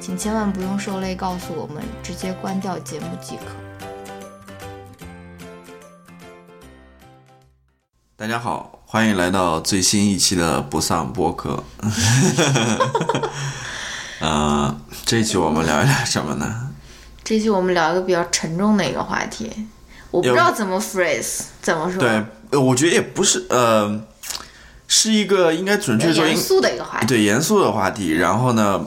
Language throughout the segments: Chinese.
请千万不用受累告诉我们，直接关掉节目即可。大家好，欢迎来到最新一期的不丧播客。呃，这一期我们聊一聊什么呢？这期我们聊一个比较沉重的一个话题，我不知道怎么 phrase 怎么说。对，我觉得也不是呃。是一个应该准确说严肃的一个话题，对严肃的话题。然后呢，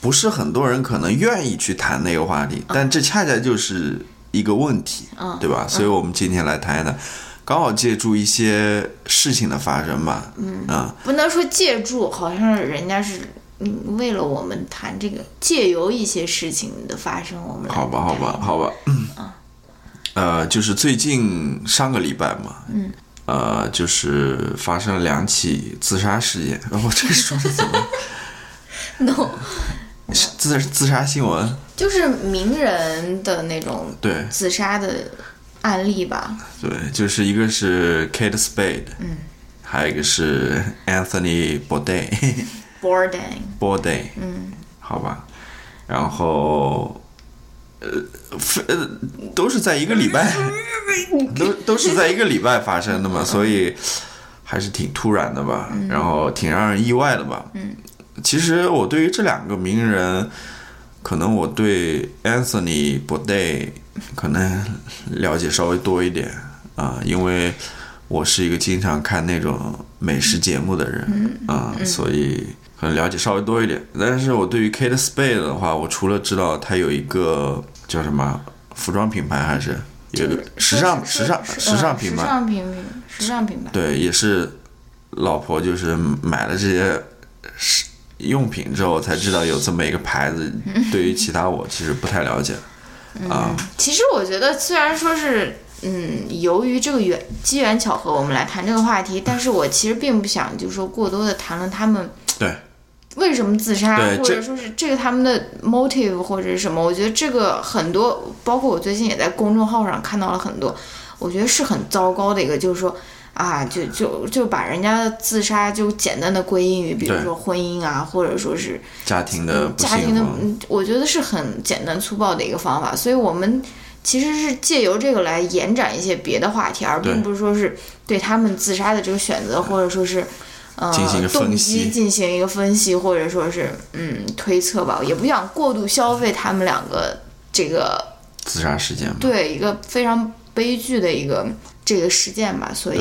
不是很多人可能愿意去谈那个话题，但这恰恰就是一个问题，对吧？所以我们今天来谈一谈，刚好借助一些事情的发生吧。嗯啊，不能说借助，好像人家是嗯为了我们谈这个，借由一些事情的发生，我们好吧，好吧，好吧，嗯呃，就是最近上个礼拜嘛，嗯。呃，就是发生了两起自杀事件。我这个说的怎么？no，自自杀新闻，就是名人的那种对。自杀的案例吧。对，就是一个是 Kate Spade，嗯，还有一个是 Anthony Bourdain，Bourdain，Bourdain，嗯，好吧，然后。呃，呃，都是在一个礼拜，都都是在一个礼拜发生的嘛，所以还是挺突然的吧，然后挺让人意外的吧。嗯，其实我对于这两个名人，可能我对 Anthony Bourdain 可能了解稍微多一点啊，因为我是一个经常看那种美食节目的人啊，所以。可能了解稍微多一点，但是我对于 Kate Spade 的话，我除了知道他有一个叫什么服装品牌，还是有个时尚时尚时尚品牌，时尚品牌，时尚品。牌，对，也是老婆就是买了这些用品之后才知道有这么一个牌子。对于其他我其实不太了解啊。其实我觉得虽然说是。嗯，由于这个缘机缘巧合，我们来谈这个话题。但是我其实并不想，就是说过多的谈论他们对为什么自杀，或者说是这个他们的 motive 或者是什么。我觉得这个很多，包括我最近也在公众号上看到了很多，我觉得是很糟糕的一个，就是说啊，就就就把人家的自杀就简单的归因于，比如说婚姻啊，或者说是家庭的家庭的，我觉得是很简单粗暴的一个方法。所以我们。其实是借由这个来延展一些别的话题，而并不是说是对他们自杀的这个选择，或者说是，呃，动机进行一个分析，或者说是嗯推测吧，也不想过度消费他们两个这个自杀事件。对，一个非常悲剧的一个这个事件吧，所以，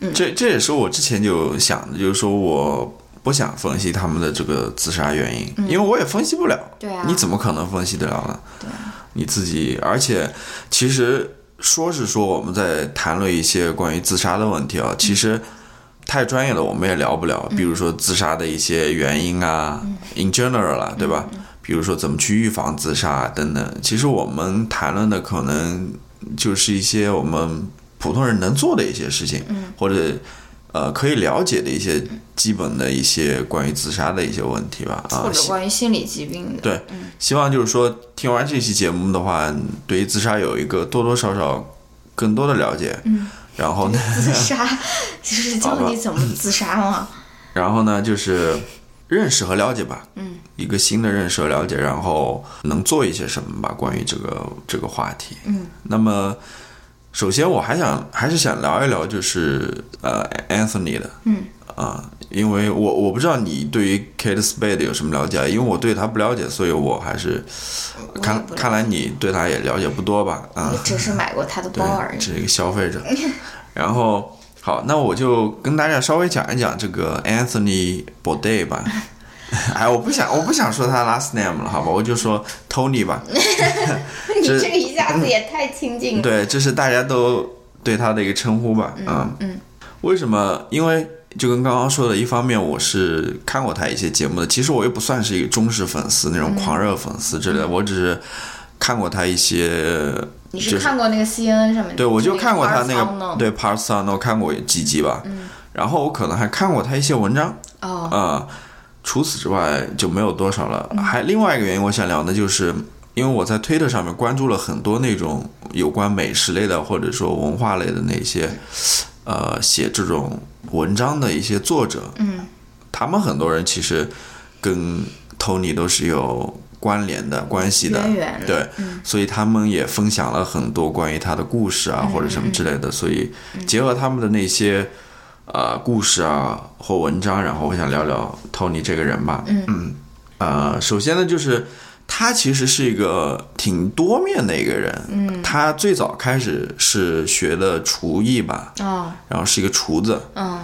嗯，这这也是我之前就想的，就是说我不想分析他们的这个自杀原因，因为我也分析不了。对啊，你怎么可能分析得了呢？对。你自己，而且其实说是说我们在谈论一些关于自杀的问题啊，其实太专业的我们也聊不了。比如说自杀的一些原因啊，in general 啦，对吧？比如说怎么去预防自杀等等，其实我们谈论的可能就是一些我们普通人能做的一些事情，或者。呃，可以了解的一些基本的一些关于自杀的一些问题吧，啊，或者关于心理疾病的。对，希望就是说听完这期节目的话，对于自杀有一个多多少少更多的了解。嗯。然后呢？自杀 就是教你怎么自杀嘛。然后呢，就是认识和了解吧。嗯。一个新的认识和了解，然后能做一些什么吧？关于这个这个话题。嗯。那么。首先，我还想还是想聊一聊，就是呃，Anthony 的，嗯，啊，因为我我不知道你对于 Kate Spade 有什么了解，因为我对他不了解，所以我还是看看来你对他也了解不多吧？啊我，只是买过他的对包而，已。只是一个消费者。然后好，那我就跟大家稍微讲一讲这个 Anthony Bourdain 吧。哎，我不想，我不想说他 last name 了，好吧，我就说 Tony 吧。你这也太亲近了。对，这是大家都对他的一个称呼吧。嗯嗯为什么？因为就跟刚刚说的，一方面我是看过他一些节目的，其实我又不算是一个忠实粉丝那种狂热粉丝之类的，我只是看过他一些。你是看过那个 CNN 上面？对，我就看过他那个对 Parts Unknown 看过几集吧，然后我可能还看过他一些文章，哦，啊、除此之外就没有多少了。还另外一个原因，我想聊的就是，因为我在推特上面关注了很多那种有关美食类的或者说文化类的那些，呃，写这种文章的一些作者，嗯，他们很多人其实跟 Tony 都是有关联的关系的，对，所以他们也分享了很多关于他的故事啊，或者什么之类的。所以结合他们的那些呃故事啊或文章，然后我想聊聊 Tony 这个人吧。嗯呃，首先呢，就是他其实是一个挺多面的一个人。嗯，他最早开始是学的厨艺吧，哦，然后是一个厨子，嗯，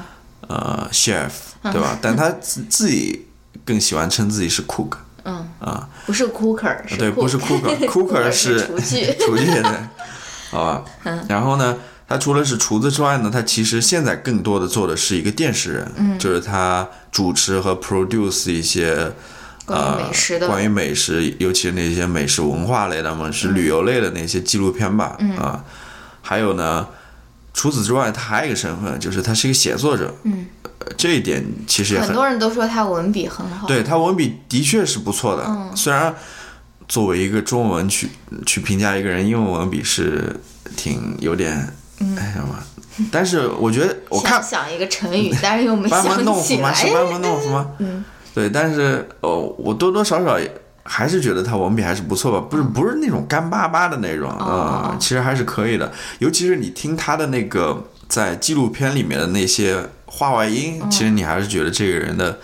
呃，chef，对吧？但他自自己更喜欢称自己是 cook。嗯。啊，不是 cooker，是对不是 cooker，cooker 是是厨具。厨具。的，好吧。然后呢，他除了是厨子之外呢，他其实现在更多的做的是一个电视人，嗯，就是他主持和 produce 一些关于呃美食的关于美食，尤其是那些美食文化类的嘛，是旅游类的那些纪录片吧，嗯啊，还有呢。除此之外，他还有一个身份，就是他是一个写作者。嗯，这一点其实也很多人都说他文笔很好。对他文笔的确是不错的，虽然作为一个中文去去评价一个人英文文笔是挺有点，哎什么，但是我觉得我看想想一个成语，但是又没 班门弄想起来斧吗？。是班门弄斧吗？嗯，对，但是哦，我多多少少还是觉得他文笔还是不错吧，不是不是那种干巴巴的那种啊、哦其实还是可以的，尤其是你听他的那个在纪录片里面的那些话外音，其实你还是觉得这个人的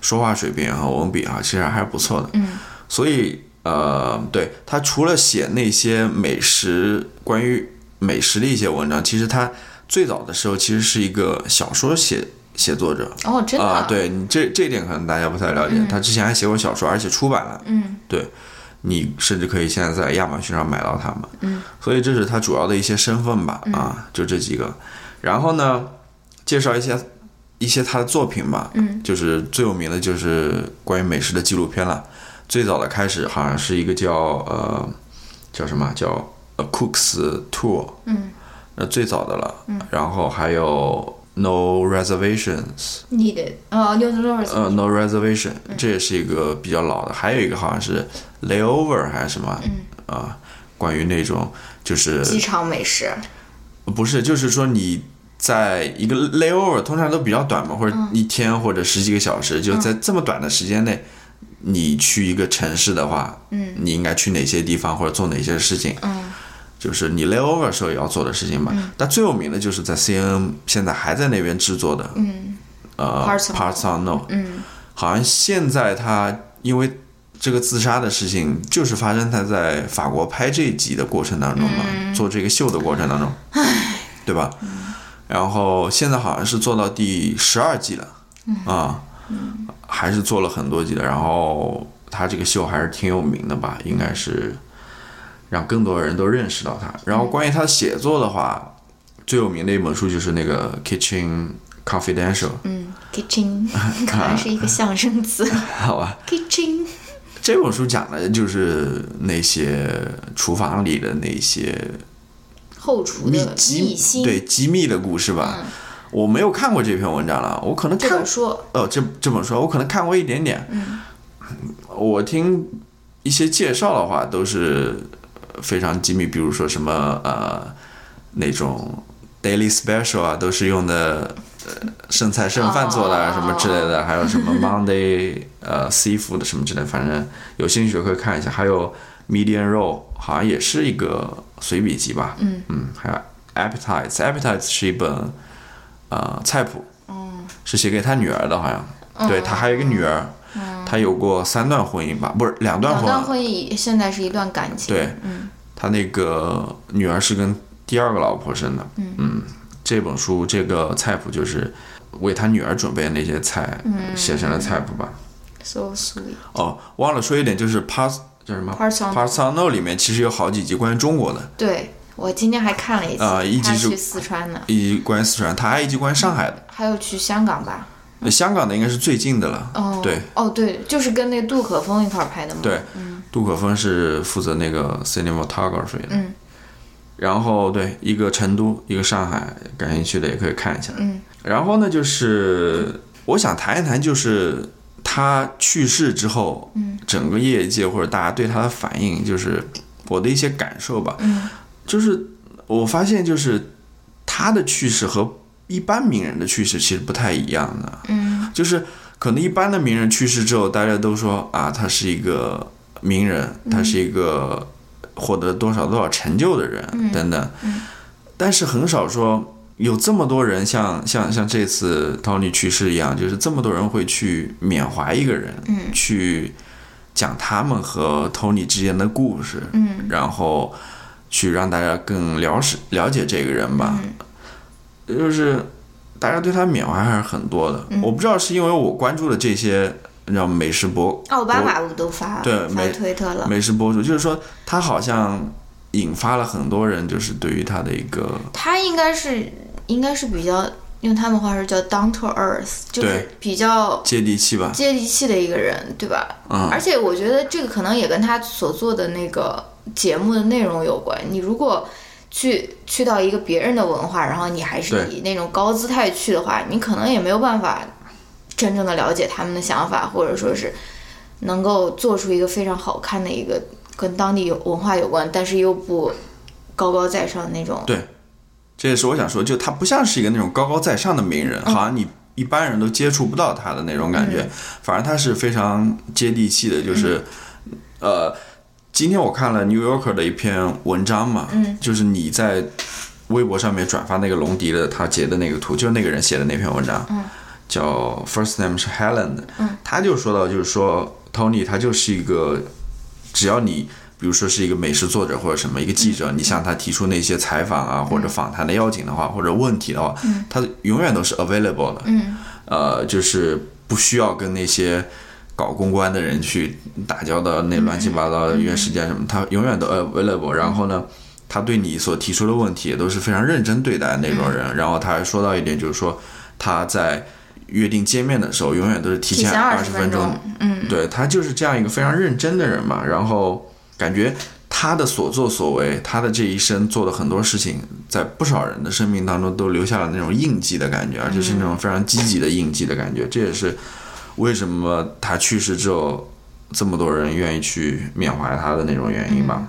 说话水平和文笔啊，其实还是不错的。嗯，所以呃，对他除了写那些美食关于美食的一些文章，其实他最早的时候其实是一个小说写写作者。哦，真的啊，对你这这一点可能大家不太了解，他之前还写过小说，而且出版了。嗯，对，你甚至可以现在在亚马逊上买到他们。嗯，所以这是他主要的一些身份吧，啊，就这几个。然后呢，介绍一些一些他的作品吧。嗯，就是最有名的就是关于美食的纪录片了。最早的开始好像是一个叫呃叫什么叫 A Cook's Tour。嗯，那最早的了。嗯，然后还有 No Reservations。needed 呃，No Reservation，这也是一个比较老的，还有一个好像是 Layover 还是什么，啊、关于那种就是机场美食。不是，就是说你在一个 Layover 通常都比较短嘛，或者一天或者十几个小时，就在这么短的时间内，你去一个城市的话，嗯，你应该去哪些地方或者做哪些事情，嗯，就是你 Layover 时候也要做的事情吧。但最有名的就是在 CNN 现在还在那边制作的，嗯。呃 Parts Unknown 嗯。好像现在他因为这个自杀的事情，就是发生他在法国拍这一集的过程当中嘛，做这个秀的过程当中，对吧？然后现在好像是做到第十二季了，啊，还是做了很多季的。然后他这个秀还是挺有名的吧，应该是让更多人都认识到他。然后关于他写作的话，最有名的一本书就是那个《Kitchen Confidential》，嗯，kitchen 可能是一个象声词。好吧。kitchen 这本书讲的就是那些厨房里的那些后厨的秘机密。对机密的故事吧。我没有看过这篇文章了，我可能看这本书哦，这这本书我可能看过一点点。我听一些介绍的话都是非常机密，比如说什么呃那种 daily special 啊，都是用的呃剩菜剩饭做的啊哦什么之类的，还有什么 Monday 呃 seafood 什么之类的，反正有兴趣可以看一下。还有 medium roll 好像也是一个随笔集吧，嗯。嗯，还有 appetites appetites 是一本呃菜谱，是写给他女儿的，好像。嗯对他还有一个女儿，他有过三段婚姻吧，不是两段婚姻。两段婚姻现在是一段感情。对，嗯他那个女儿是跟第二个老婆生的。嗯这本书这个菜谱就是为他女儿准备的那些菜嗯写成了菜谱吧。，so sweet。哦，忘了说一点，就是 Parts 叫什么 Parts on No 里面其实有好几集关于中国的，对我今天还看了一集，啊一集是去四川的，一集关于四川，他还有一集关于上海的。还有去香港吧。呃香港的应该是最近的了。哦，对，哦对，就是跟那杜可风一块儿拍的嘛。对，杜可风是负责那个 cinematography 的。嗯。然后对，一个成都，一个上海，感兴趣的也可以看一下。嗯。然后呢，就是我想谈一谈，就是他去世之后，嗯，整个业界或者大家对他的反应，就是我的一些感受吧。嗯。就是我发现，就是他的去世和一般名人的去世其实不太一样的。嗯。就是可能一般的名人去世之后，大家都说啊，他是一个名人，他是一个获得多少多少成就的人、等等，但是很少说有这么多人像像像这次 Tony 去世一样，就是这么多人会去缅怀一个人，嗯。去讲他们和 Tony 之间的故事，嗯。然后去让大家更了解了解这个人吧。嗯就是大家对他缅怀还是很多的。嗯我不知道是因为我关注的这些，你知道美食博奥巴马我都发发对美推特了？美食博主，就是说他好像引发了很多人就是对于他的一个他应该是应该是比较用他们话说叫 down to earth，就是比较接地气吧。接地气的一个人，对吧？嗯而且我觉得这个可能也跟他所做的那个节目的内容有关。你如果去去到一个别人的文化，然后你还是以那种高姿态去的话，你可能也没有办法真正的了解他们的想法，或者说是能够做出一个非常好看的一个跟当地有文化有关，但是又不高高在上的那种。对这也是我想说，就他不像是一个那种高高在上的名人，嗯。好像你一般人都接触不到他的那种感觉，反而他是非常接地气的，就是、嗯。呃，今天我看了《New Yorker》的一篇文章嘛，嗯。就是你在微博上面转发那个龙迪的他截的那个图，就是那个人写的那篇文章，嗯。叫 First Name 是 Helen 的，嗯。他就说到，就是说 Tony 他就是一个，只要你。比如说是一个美食作者或者什么一个记者，你向他提出那些采访啊或者访谈的要紧的话或者问题的话，他永远都是 available 的。嗯。呃，就是不需要跟那些搞公关的人去打交道，那乱七八糟的约时间什么，他永远都 available。然后呢，他对你所提出的问题也都是非常认真对待的那种人。然后他还说到一点，就是说他在约定见面的时候，永远都是提前二二十分分钟，嗯对他就是这样一个非常认真的人嘛，然后感觉他的所作所为，他的这一生做的很多事情，在不少人的生命当中都留下了那种印记的感觉，而且是那种非常积极的印记的感觉。这也是为什么他去世之后，这么多人愿意去缅怀他的那种原因吧。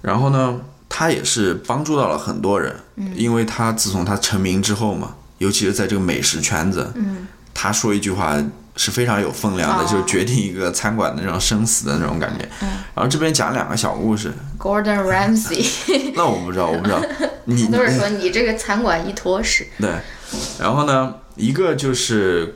然后呢，他也是帮助到了很多人，因为他自从他成名之后嘛，尤其是在这个美食圈子，嗯。他说一句话是非常有分量的，哦。就是决定一个餐馆的那种生死的那种感觉。然后这边讲两个小故事，，Gordon Ramsay 那我不知道，我不知道。你 都是说你这个餐馆一坨屎。对，然后呢，一个就是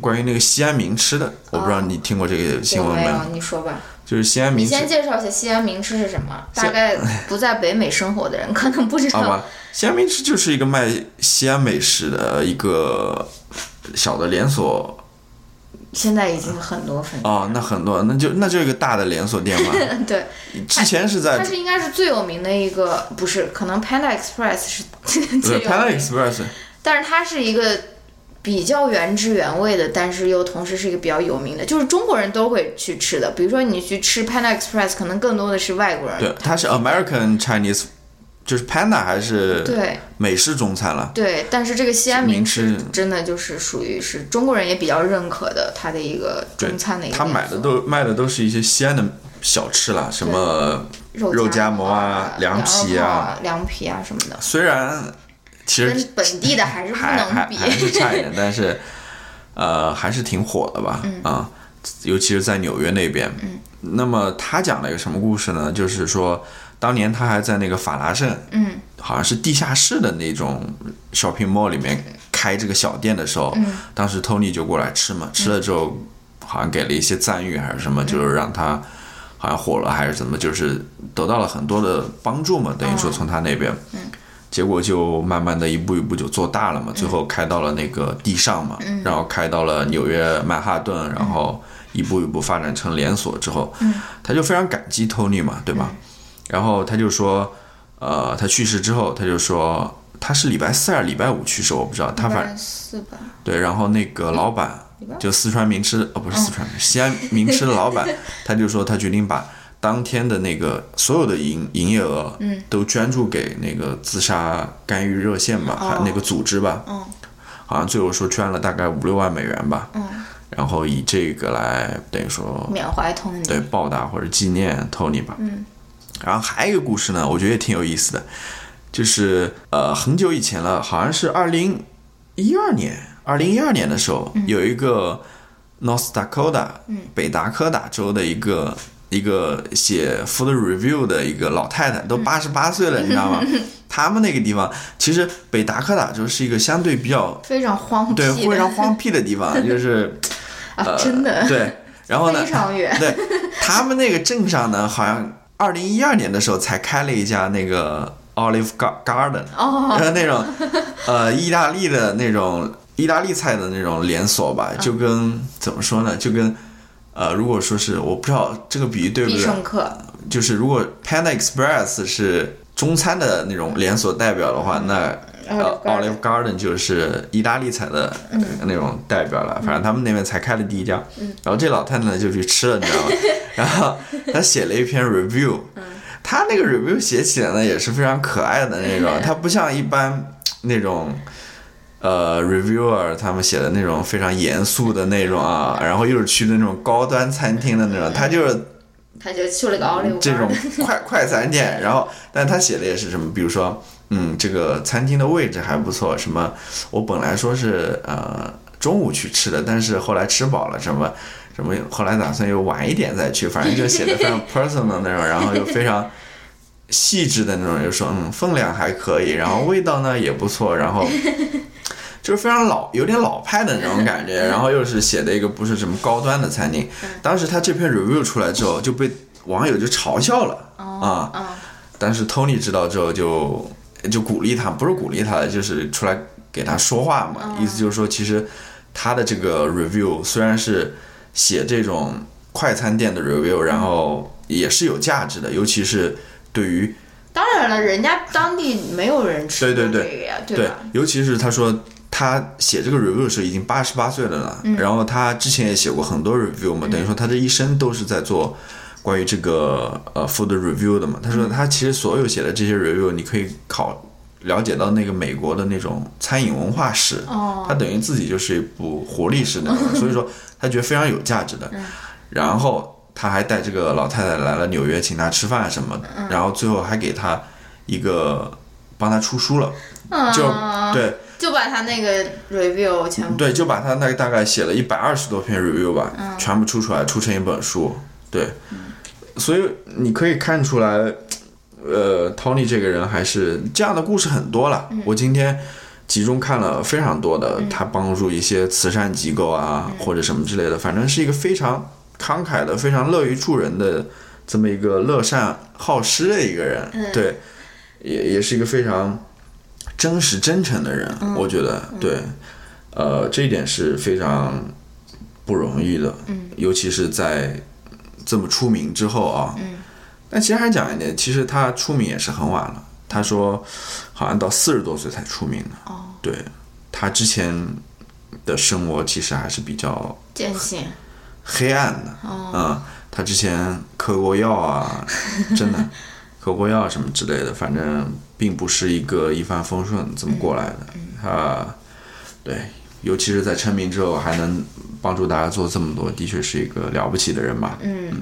关于那个西安名吃的，我不知道你听过这个新闻没有？你说吧。就是西安名吃先介绍一下西安名吃是什么？大概不在北美生活的人可能不知道。好吧，西安名吃就是一个卖西安美食的一个小的连锁现在已经很多分店。哦，那很多，那就那就一个大的连锁店嘛。对，之前是在它是应该是最有名的一个，不是，可能 Panda Express 是最对有 Panda，Express，但是它是一个比较原汁原味的，但是又同时是一个比较有名的，就是中国人都会去吃的。比如说你去吃 Panda Express，可能更多的是外国人。对，它是 American Chinese，就是 Panda 还是对美式中餐了。对，但是这个西安名名吃吃真的就是属于是中国人也比较认可的，它的一个中餐的一个他。买的都卖的都是一些西安的小吃啦，什么肉肉夹馍馍啊凉皮啊啊、凉皮啊什么的，虽然其实跟本地的还是不还能比。还还是差一点，但是呃还是挺火的吧，嗯啊，尤其是在纽约那边。那么他讲了一个什么故事呢？就是说当年他还在那个法拉盛，嗯好像是地下室的那种 shopping mall 里面开开这个小店的时候，嗯当时 Tony 就过来吃嘛，吃了之后好像给了一些赞誉还是什么，嗯就是让他好像火了还是怎么，就是得到了很多的帮助嘛，等于说从他那边。结果就慢慢的一步一步就做大了嘛，最后开到了那个地上嘛，然后开到了纽约曼哈顿，然后一步一步发展成连锁之后，他就非常感激 Tony 嘛，对吧？然后他就说，呃，他去世之后，他就说他是礼拜四还是礼拜五去世，我不知道，他反礼拜四吧，对，然后那个老板就四川名吃哦不是四川，西安名吃的老板，他就说他决定把当天的那个所有的营营业额，嗯，都捐助给那个自杀干预热线吧，还那个组织吧，嗯，好像最后说捐了大概五六万美元吧，嗯，然后以这个来等于说缅怀 Tony，对报答或者纪念 Tony 吧，嗯，然后还有一个故事呢，我觉得也挺有意思的，就是呃很久以前了，好像是二零一二年，二零一二年的时候，有一个 North Dakota，嗯。北达科达州的一个一个写 food review 的一个老太太，都八十八岁了，你知道吗？他们那个地方，其实北达科达州是一个相对比较非常荒僻对，非常荒僻的地方，就是啊，真的，对，然后呢非，常远，对他们那个镇上呢，好像二零一二年的时候才开了一家那个 Olive Gar- Garden，哦，呃，那种呃意大利的那种意大利菜的那种连锁吧，就跟怎么说呢，就跟呃，如果说是我不知道这个比喻对不必对，胜客，就是如果 Panda Express 是中餐的那种连锁代表的话，那呃 Olive Garden 就是意大利菜的呃那种代表了。反正他们那边才开了第一家，然后这老太太呢就去吃了，你知道吗？然后她写了一篇 review，她那个 review 写起来呢也是非常可爱的那种，她不像一般那种。呃，reviewer 他们写的那种非常严肃的那种啊，然后又是去那种高端餐厅的那种，他就是他就去了个这种快 快餐店，然后，但他写的也是什么，比如说，嗯，这个餐厅的位置还不错，什么，我本来说是呃中午去吃的，但是后来吃饱了，什么什么，后来打算又晚一点再去，反正就写的非常 personal 的那种，然后又非常细致的那种，就说嗯分量还可以，然后 味道呢也不错，然后。就是非常老，有点老派的那种感觉，然后又是写的一个不是什么高端的餐厅。当时他这篇 review 出来之后，就被网友就嘲笑了啊。嗯但是 Tony 知道之后就就鼓励他，不是鼓励他的，就是出来给他说话嘛。意思就是说，其实他的这个 review 虽然是写这种快餐店的 review，然后也是有价值的，尤其是对于当然了，人家当地没有人吃对对对过这个呀，对吧？，尤其是他说他写这个 review 的时候已经八十八岁了呢，然后他之前也写过很多 review 嘛，等于说他这一生都是在做关于这个呃 food review 的嘛。他说他其实所有写的这些 review，你可以考了解到那个美国的那种餐饮文化史，哦。他等于自己就是一部活历史那种，所以说他觉得非常有价值的。然后他还带这个老太太来了纽约，请她吃饭什么的，然后最后还给她一个帮她出书了，就嗯对。就把他那个 review 全部。对，就把他那个大概写了一百二十多篇 review 吧，嗯。全部出出来，出成一本书。对，所以你可以看出来，呃，Tony 这个人还是这样的故事很多了。嗯。我今天集中看了非常多的，他帮助一些慈善机构啊，嗯。或者什么之类的，反正是一个非常慷慨的、非常乐于助人的这么一个乐善好施的一个人。嗯。对，也也是一个非常真实真诚的人，嗯我觉得对。呃，这一点是非常不容易的，嗯尤其是在这么出名之后啊。嗯但其实还讲一点，其实他出名也是很晚了。他说，好像到四十多岁才出名的。哦，对他之前的生活其实还是比较艰辛，黑暗的。哦嗯，他之前嗑过药啊，真的 嗑过药什么之类的，反正并不是一个一帆风顺这么过来的。他，对，尤其是在成名之后还能帮助大家做这么多，的确是一个了不起的人吧。嗯。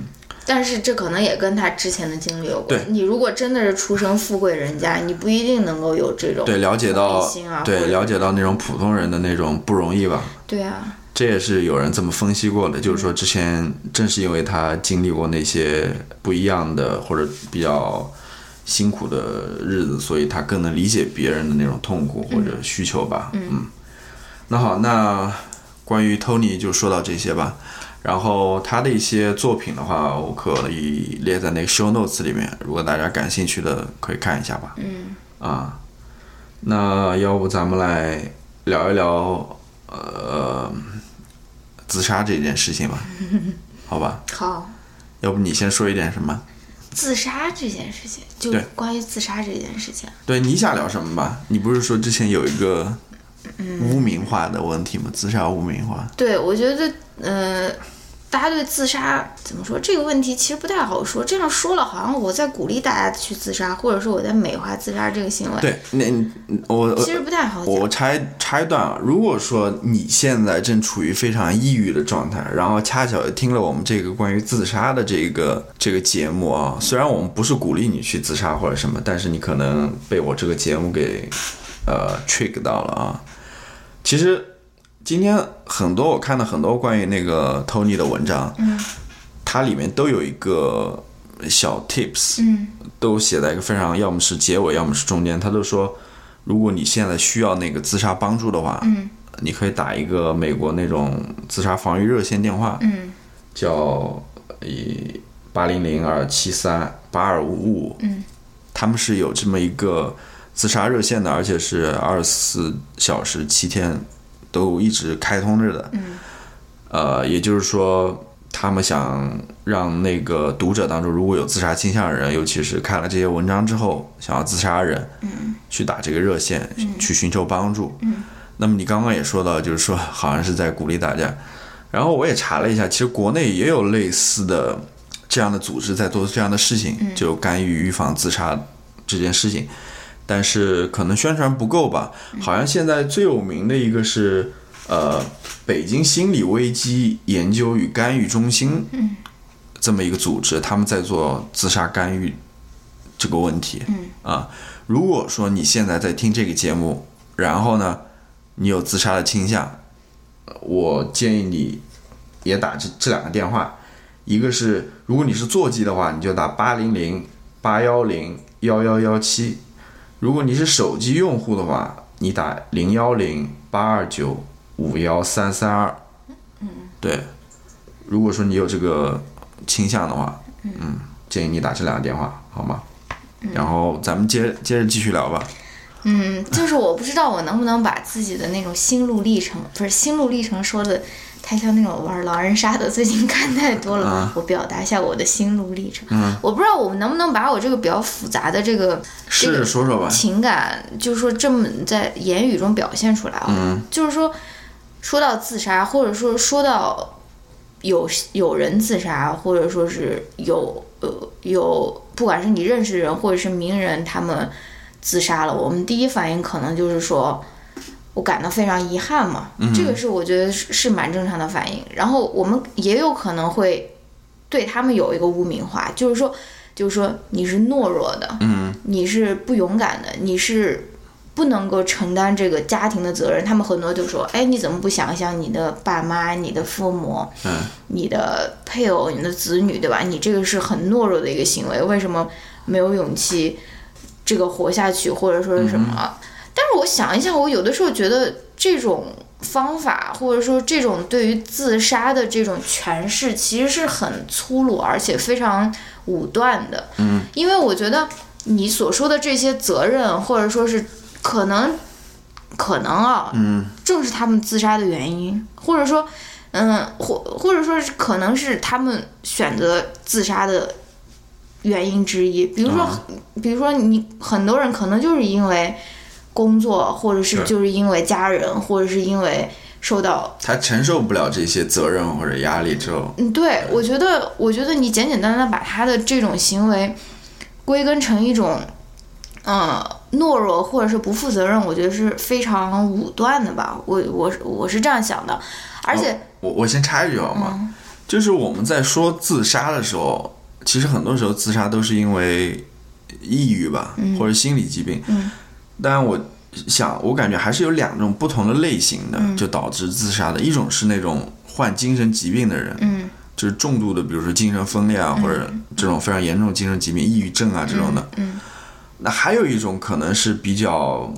但是这可能也跟他之前的经历有关。对你如果真的是出身富贵人家，你不一定能够有这种对，了解到对了解到那种普通人的那种不容易吧。对啊，这也是有人这么分析过的，就是说之前正是因为他经历过那些不一样的或者比较辛苦的日子，所以他更能理解别人的那种痛苦或者需求吧。嗯那好，那关于 Tony 就说到这些吧。然后他的一些作品的话，我可以列在那个 show notes 里面，如果大家感兴趣的可以看一下吧。嗯啊，那要不咱们来聊一聊呃自杀这件事情吧，好吧？好，要不你先说一点什么？自杀这件事情，就对关于自杀这件事情，对，你想聊什么吧？你不是说之前有一个污名化的问题吗？自杀污名化。对我觉得，呃，大家对自杀怎么说这个问题其实不太好说。这样说了，好像我在鼓励大家去自杀，或者说我在美化自杀这个行为，对，那你我我其实不太好讲。我插一插一段啊，如果说你现在正处于非常抑郁的状态，然后恰巧听了我们这个关于自杀的这个这个节目啊，虽然我们不是鼓励你去自杀或者什么，但是你可能被我这个节目给呃 trick 到了啊。其实今天很多我看了很多关于那个 Tony 的文章，嗯。它里面都有一个小 tips，嗯。都写在一个非常，要么是结尾，要么是中间。他都说，如果你现在需要那个自杀帮助的话，嗯。你可以打一个美国那种自杀防御热线电话，嗯。叫一八零零二七三八二五五，嗯，他们是有这么一个自杀热线的，而且是二十四小时七天都一直开通着的。嗯呃，也就是说，他们想让那个读者当中，如果有自杀倾向的人，尤其是看了这些文章之后想要自杀的人，嗯去打这个热线，去寻求帮助。嗯那么你刚刚也说到，就是说好像是在鼓励大家。然后我也查了一下，其实国内也有类似的这样的组织在做这样的事情，就干预预防自杀这件事情。但是可能宣传不够吧？好像现在最有名的一个是呃北京心理危机研究与干预中心，嗯这么一个组织，他们在做自杀干预这个问题。嗯啊，如果说你现在在听这个节目，然后呢，你有自杀的倾向，呃我建议你也打这这两个电话，一个是如果你是座机的话，你就打八零零八幺零幺幺幺七；如果你是手机用户的话，你打零幺零八二九五幺三三二。嗯，对，如果说你有这个倾向的话，嗯，建议你打这两个电话，好吗？然后咱们接接着继续聊吧。嗯，就是我不知道我能不能把自己的那种心路历程，不是心路历程说的太像那种玩狼人杀的，最近看太多了，啊我表达一下我的心路历程。嗯我不知道我能不能把我这个比较复杂的这个试着说说吧。情感，就是说这么在言语中表现出来啊。嗯就是说，说到自杀，或者说说到有有人自杀，或者说是有呃有，不管是你认识的人或者是名人，他们自杀了，我们第一反应可能就是说。我感到非常遗憾嘛，这个是我觉得是是蛮正常的反应。然后我们也有可能会对他们有一个污名化，就是说，就是说你是懦弱的，嗯你是不勇敢的，你是不能够承担这个家庭的责任。他们很多就说：“哎，你怎么不想想你的爸妈、你的父母、嗯你的配偶、你的子女，对吧？你这个是很懦弱的一个行为，为什么没有勇气这个活下去，或者说是什么？”但是我想一想，我有的时候觉得这种方法，或者说这种对于自杀的这种诠释，其实是很粗鲁而且非常武断的。嗯，因为我觉得你所说的这些责任，或者说是可能，可能啊，嗯正是他们自杀的原因，或者说，嗯，或或者说是可能是他们选择自杀的原因之一。比如说，啊比如说你很多人可能就是因为工作，或者是是就是因为家人，或者是因为受到他承受不了这些责任或者压力之后，嗯，对，我觉得，我觉得你简简单单把他的这种行为归根成一种，嗯，懦弱或者是不负责任，我觉得是非常武断的吧。我我是我是这样想的，而且，我我先插一句好吗？就是我们在说自杀的时候，其实很多时候自杀都是因为抑郁吧，或者心理疾病。嗯但我想，我感觉还是有两种不同的类型的，就导致自杀的。一种是那种患精神疾病的人，嗯就是重度的，比如说精神分裂啊，或者这种非常严重的精神疾病，抑郁症啊这种的。嗯那还有一种可能是比较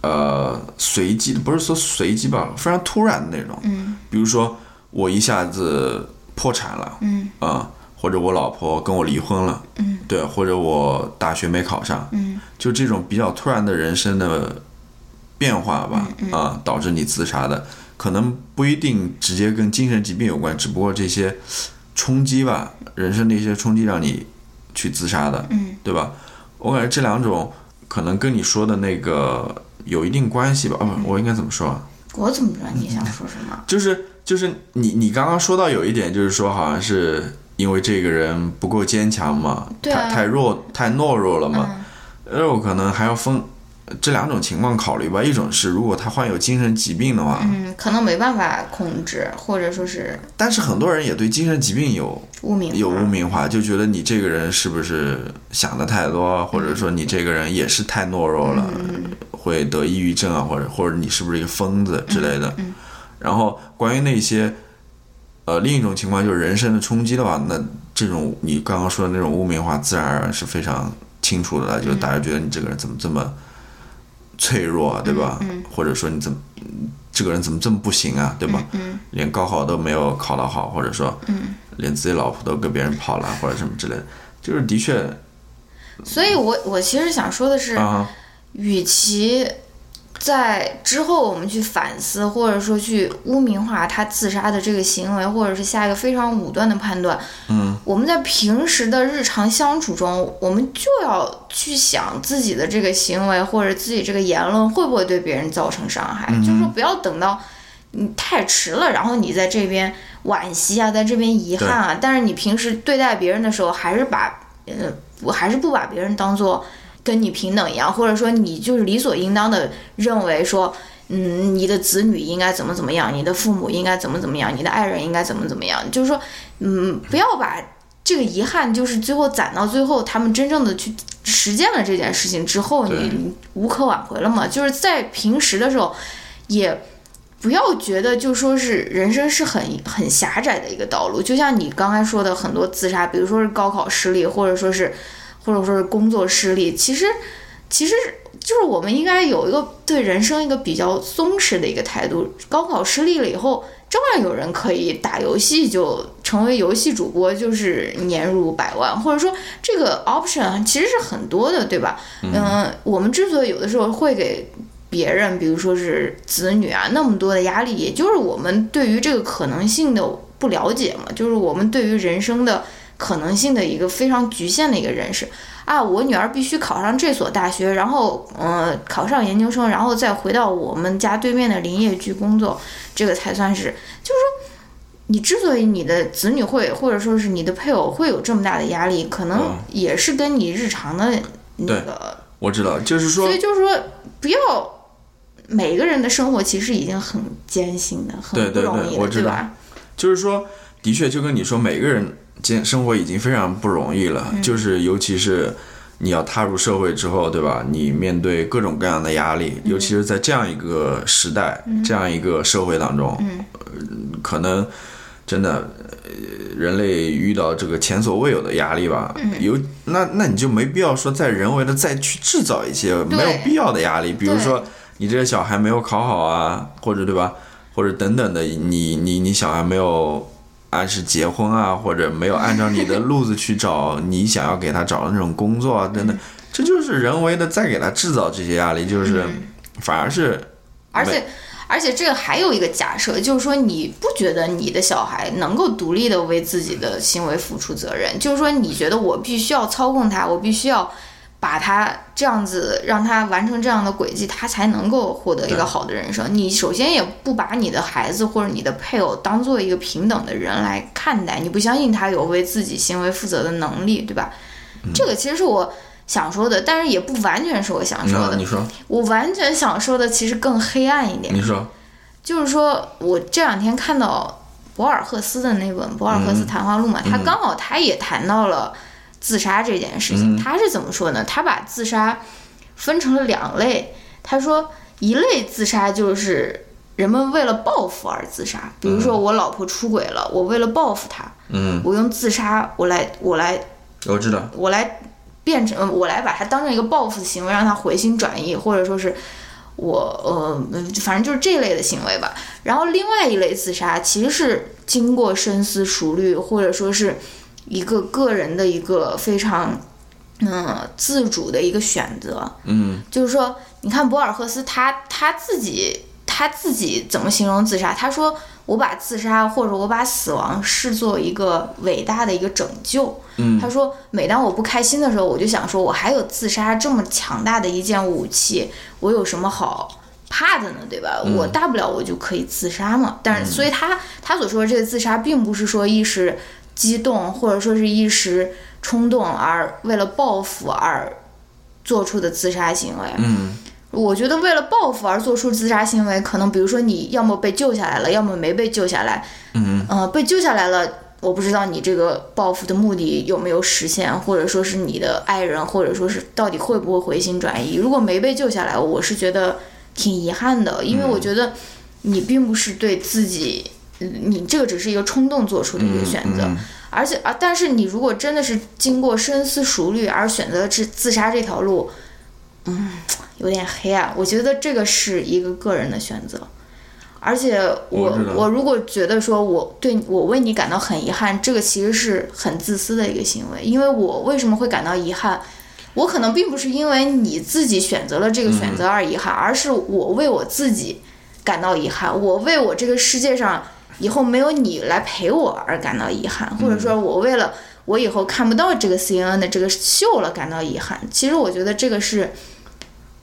呃随机，不是说随机吧，非常突然的那种。嗯比如说我一下子破产了，嗯啊、或者我老婆跟我离婚了，嗯对，或者我大学没考上，嗯就这种比较突然的人生的变化吧，嗯啊，导致你自杀的，可能不一定直接跟精神疾病有关，只不过这些冲击吧，人生的一些冲击让你去自杀的，嗯对吧？我感觉这两种可能跟你说的那个有一定关系吧，啊，不，我应该怎么说啊？我怎么知道你想说什么？就是就是你你刚刚说到有一点，就是说好像是因为这个人不够坚强嘛，对啊。太太弱太懦弱了嘛，嗯。呃，我可能还要分这两种情况考虑吧。一种是如果他患有精神疾病的话，嗯，可能没办法控制，或者说是但是很多人也对精神疾病有污名化。有污名化，就觉得你这个人是不是想的太多，或者说你这个人也是太懦弱了，嗯。会得抑郁症啊，或者或者你是不是一个疯子之类的。嗯。然后关于那些，呃，另一种情况就是人生的冲击的话，那这种你刚刚说的那种污名化，自然而然是非常清楚的了，就是大家觉得你这个人怎么这么脆弱啊，对吧？嗯或者说你怎么这个人怎么这么不行啊，对吧？嗯连高考都没有考得好，或者说嗯，连自己老婆都跟别人跑了，或者什么之类的，就是的确所以我我其实想说的是，啊，与其在之后我们去反思，或者说去污名化他自杀的这个行为，或者是下一个非常武断的判断，嗯，我们在平时的日常相处中，我们就要去想自己的这个行为或者自己这个言论会不会对别人造成伤害，嗯。就是说不要等到你太迟了，然后你在这边惋惜啊，在这边遗憾啊，但是你平时对待别人的时候，还是把呃，我还是不把别人当做跟你平等一样，或者说你就是理所应当的认为说，嗯，你的子女应该怎么怎么样，你的父母应该怎么怎么样，你的爱人应该怎么怎么样，就是说，嗯，不要把这个遗憾就是最后攒到最后，他们真正的去实践了这件事情之后，你你无可挽回了嘛。就是在平时的时候，也不要觉得就说是人生是很很狭窄的一个道路，就像你刚才说的很多自杀，比如说是高考失利，或者说是或者说是工作失利，其实其实就是我们应该有一个对人生一个比较松弛的一个态度。高考失利了以后，照样有人可以打游戏就成为游戏主播，就是年入百万，或者说这个 option 其实是很多的，对吧？嗯、我们之所以有的时候会给别人，比如说是子女啊，那么多的压力，也就是我们对于这个可能性的不了解嘛，就是我们对于人生的可能性的一个非常局限的一个认识啊。我女儿必须考上这所大学，然后嗯、呃考上研究生，然后再回到我们家对面的林业局工作，这个才算是，就是说。你之所以你的子女会，或者说是你的配偶会有这么大的压力，可能嗯也是跟你日常的那对个我知道，就是说所以就是说，不要每个人的生活其实已经很艰辛的，很不容易的，对我知道对吧？就是说，的确就跟你说，每个人今生活已经非常不容易了，就是尤其是你要踏入社会之后，对吧？你面对各种各样的压力，尤其是在这样一个时代、这样一个社会当中，呃可能真的。呃人类遇到这个前所未有的压力吧，有那那你就没必要说再人为的再去制造一些没有必要的压力，比如说你这个小孩没有考好啊，或者对吧，或者等等的，你你你小孩没有按时结婚啊，或者没有按照你的 路子去找你想要给他找的那种工作啊，等等，这就是人为的再给他制造这些压力，就是反而是而且而且这个还有一个假设，就是说你不觉得你的小孩能够独立的为自己的行为付出责任，就是说你觉得我必须要操控他，我必须要。把他这样子让他完成这样的轨迹，他才能够获得一个好的人生。你首先也不把你的孩子或者你的配偶当做一个平等的人来看待，你不相信他有为自己行为负责的能力，对吧？这个其实是我想说的，但是也不完全是我想说的。你说。我完全想说的其实更黑暗一点，你说。就是说我这两天看到博尔赫斯的那本《博尔赫斯谈话录》嘛，他刚好他也谈到了自杀这件事情。他是怎么说呢？他把自杀分成了两类。他说，一类自杀就是人们为了报复而自杀，比如说我老婆出轨了，我为了报复她，嗯，我用自杀，我来我来我知道，我来变成我来把它当成一个报复的行为，让他回心转意，或者说是我呃，反正就是这类的行为吧。然后另外一类自杀，其实是经过深思熟虑，或者说是一个个人的一个非常嗯自主的一个选择。嗯，就是说，你看博尔赫斯他他自己他自己怎么形容自杀？他说：“我把自杀或者我把死亡视作一个伟大的一个拯救。”嗯他说：“每当我不开心的时候，我就想说，我还有自杀这么强大的一件武器，我有什么好怕的呢？对吧？我大不了我就可以自杀嘛。但是，所以他他所说的这个自杀，并不是说一时激动，或者说是一时冲动而为了报复而做出的自杀行为。嗯我觉得为了报复而做出自杀行为，可能比如说你要么被救下来了，要么没被救下来。嗯呃，被救下来了，我不知道你这个报复的目的有没有实现，或者说是你的爱人，或者说是到底会不会回心转意。如果没被救下来，我是觉得挺遗憾的，因为我觉得你并不是对自己，嗯你这个只是一个冲动做出的一个选择。嗯而且啊，但是你如果真的是经过深思熟虑而选择了自自杀这条路，嗯，有点黑暗。我觉得这个是一个个人的选择，而且我我我如果觉得说我对我为你感到很遗憾，这个其实是很自私的一个行为。因为我为什么会感到遗憾？我可能并不是因为你自己选择了这个选择而遗憾，而是我为我自己感到遗憾，我为我这个世界上以后没有你来陪我而感到遗憾，或者说我为了我以后看不到这个 CNN 的这个秀了感到遗憾。其实我觉得这个是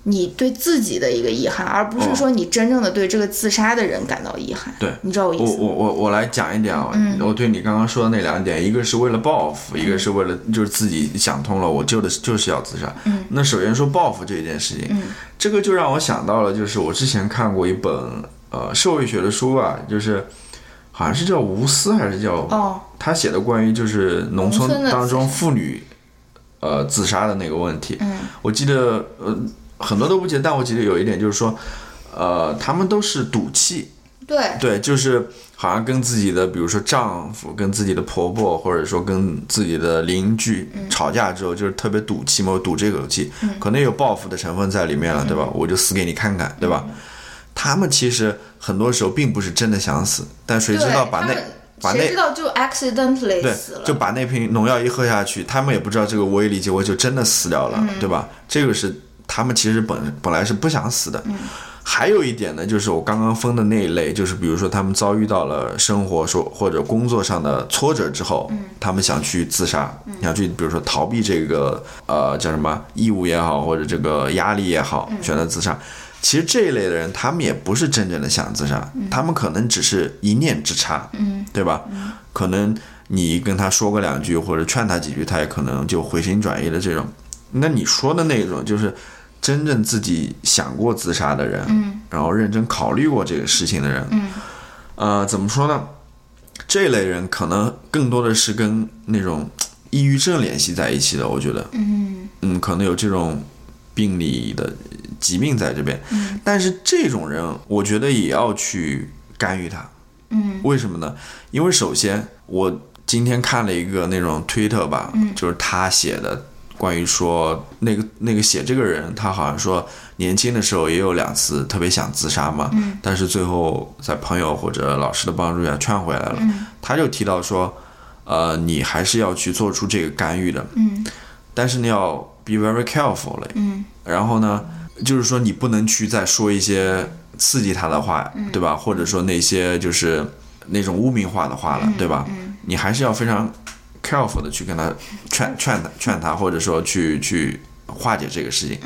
你对自己的一个遗憾，而不是说你真正的对这个自杀的人感到遗憾。对你知道我意我思吗？我我我来讲一点啊，我对你刚刚说的那两点，一个是为了报复，一个是为了就是自己想通了，我就的就是要自杀。嗯那首先说报复这件事情，这个就让我想到了，就是我之前看过一本呃社会学的书啊，就是好像是叫吴思还是叫哦，他写的关于就是农村当中妇女呃自杀的那个问题。嗯。我记得呃很多都不记得，但我记得有一点就是说，呃，他们都是赌气，对，对，就是好像跟自己的，比如说丈夫、跟自己的婆婆，或者说跟自己的邻居吵架之后，就是特别赌气嘛，赌这口气，可能有报复的成分在里面了，对吧？我就死给你看看，对吧？他们其实很多时候并不是真的想死，但谁知道把那把那谁知道就 accidentally 对死，了，就把那瓶农药一喝下去，他们也不知道这个威力，结果就真的死掉了，嗯对吧？这个是他们其实本本来是不想死的。嗯还有一点呢，就是我刚刚分的那一类，就是比如说他们遭遇到了生活说或者工作上的挫折之后，嗯他们想去自杀，想去比如说逃避这个呃叫什么义务也好，或者这个压力也好，嗯选择自杀。其实这一类的人，他们也不是真正的想自杀，嗯。他们可能只是一念之差，嗯，对吧？可能你跟他说个两句，或者劝他几句，他也可能就回心转意的这种。那你说的那种，就是真正自己想过自杀的人，嗯。然后认真考虑过这个事情的人，嗯。呃，怎么说呢？这类人可能更多的是跟那种抑郁症联系在一起的，我觉得，嗯。嗯，可能有这种病理的疾病在这边，嗯但是这种人，我觉得也要去干预他。嗯为什么呢？因为首先，我今天看了一个那种推特吧，嗯就是他写的，关于说那个那个写这个人，他好像说年轻的时候也有两次特别想自杀嘛，嗯但是最后在朋友或者老师的帮助下劝回来了。嗯他就提到说，呃，你还是要去做出这个干预的，嗯但是你要 be very careful 嘞。嗯然后呢，就是说你不能去再说一些刺激他的话，对吧？或者说那些就是那种污名化的话了，对吧？你还是要非常 careful 的去跟他劝劝他劝他，或者说去去化解这个事情。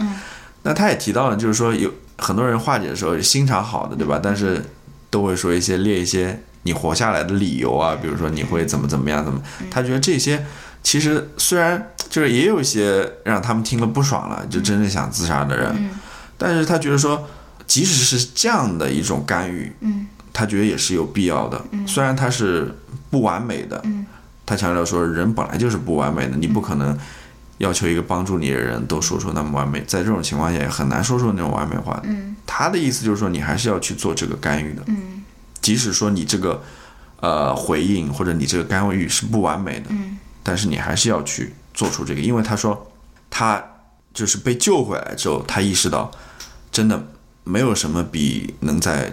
那他也提到了，就是说有很多人化解的时候心肠好的，对吧？但是都会说一些列一些你活下来的理由啊，比如说你会怎么怎么样，怎么？他觉得这些其实虽然就是也有一些让他们听了不爽了，就真正想自杀的人，但是他觉得说，即使是这样的一种干预，嗯。他觉得也是有必要的。虽然他是不完美的，他强调说人本来就是不完美的，你不可能要求一个帮助你的人都说出那么完美，在这种情况下也很难说出那种完美话。嗯。他的意思就是说，你还是要去做这个干预的，嗯。即使说你这个呃回应或者你这个干预是不完美的，嗯。但是你还是要去做出这个，因为他说他就是被救回来之后，他意识到真的没有什么比能在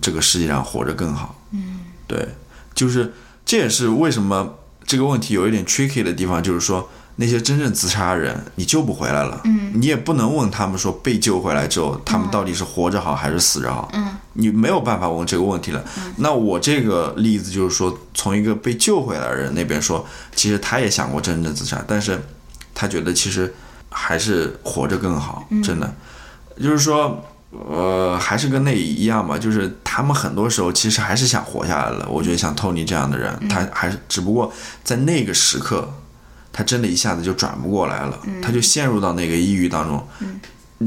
这个世界上活着更好。嗯，对，就是这也是为什么这个问题有一点 tricky 的地方，就是说那些真正自杀的人，你救不回来了，嗯，你也不能问他们说被救回来之后，他们到底是活着好还是死着好，嗯，你没有办法问这个问题了。那我这个例子就是说，从一个被救回来的人那边说，其实他也想过真正自杀，但是他觉得其实还是活着更好，真的，就是说。呃，还是跟那一样吧，就是他们很多时候其实还是想活下来了。我觉得像 Tony 这样的人，他还是只不过在那个时刻，他真的一下子就转不过来了，他就陷入到那个抑郁当中。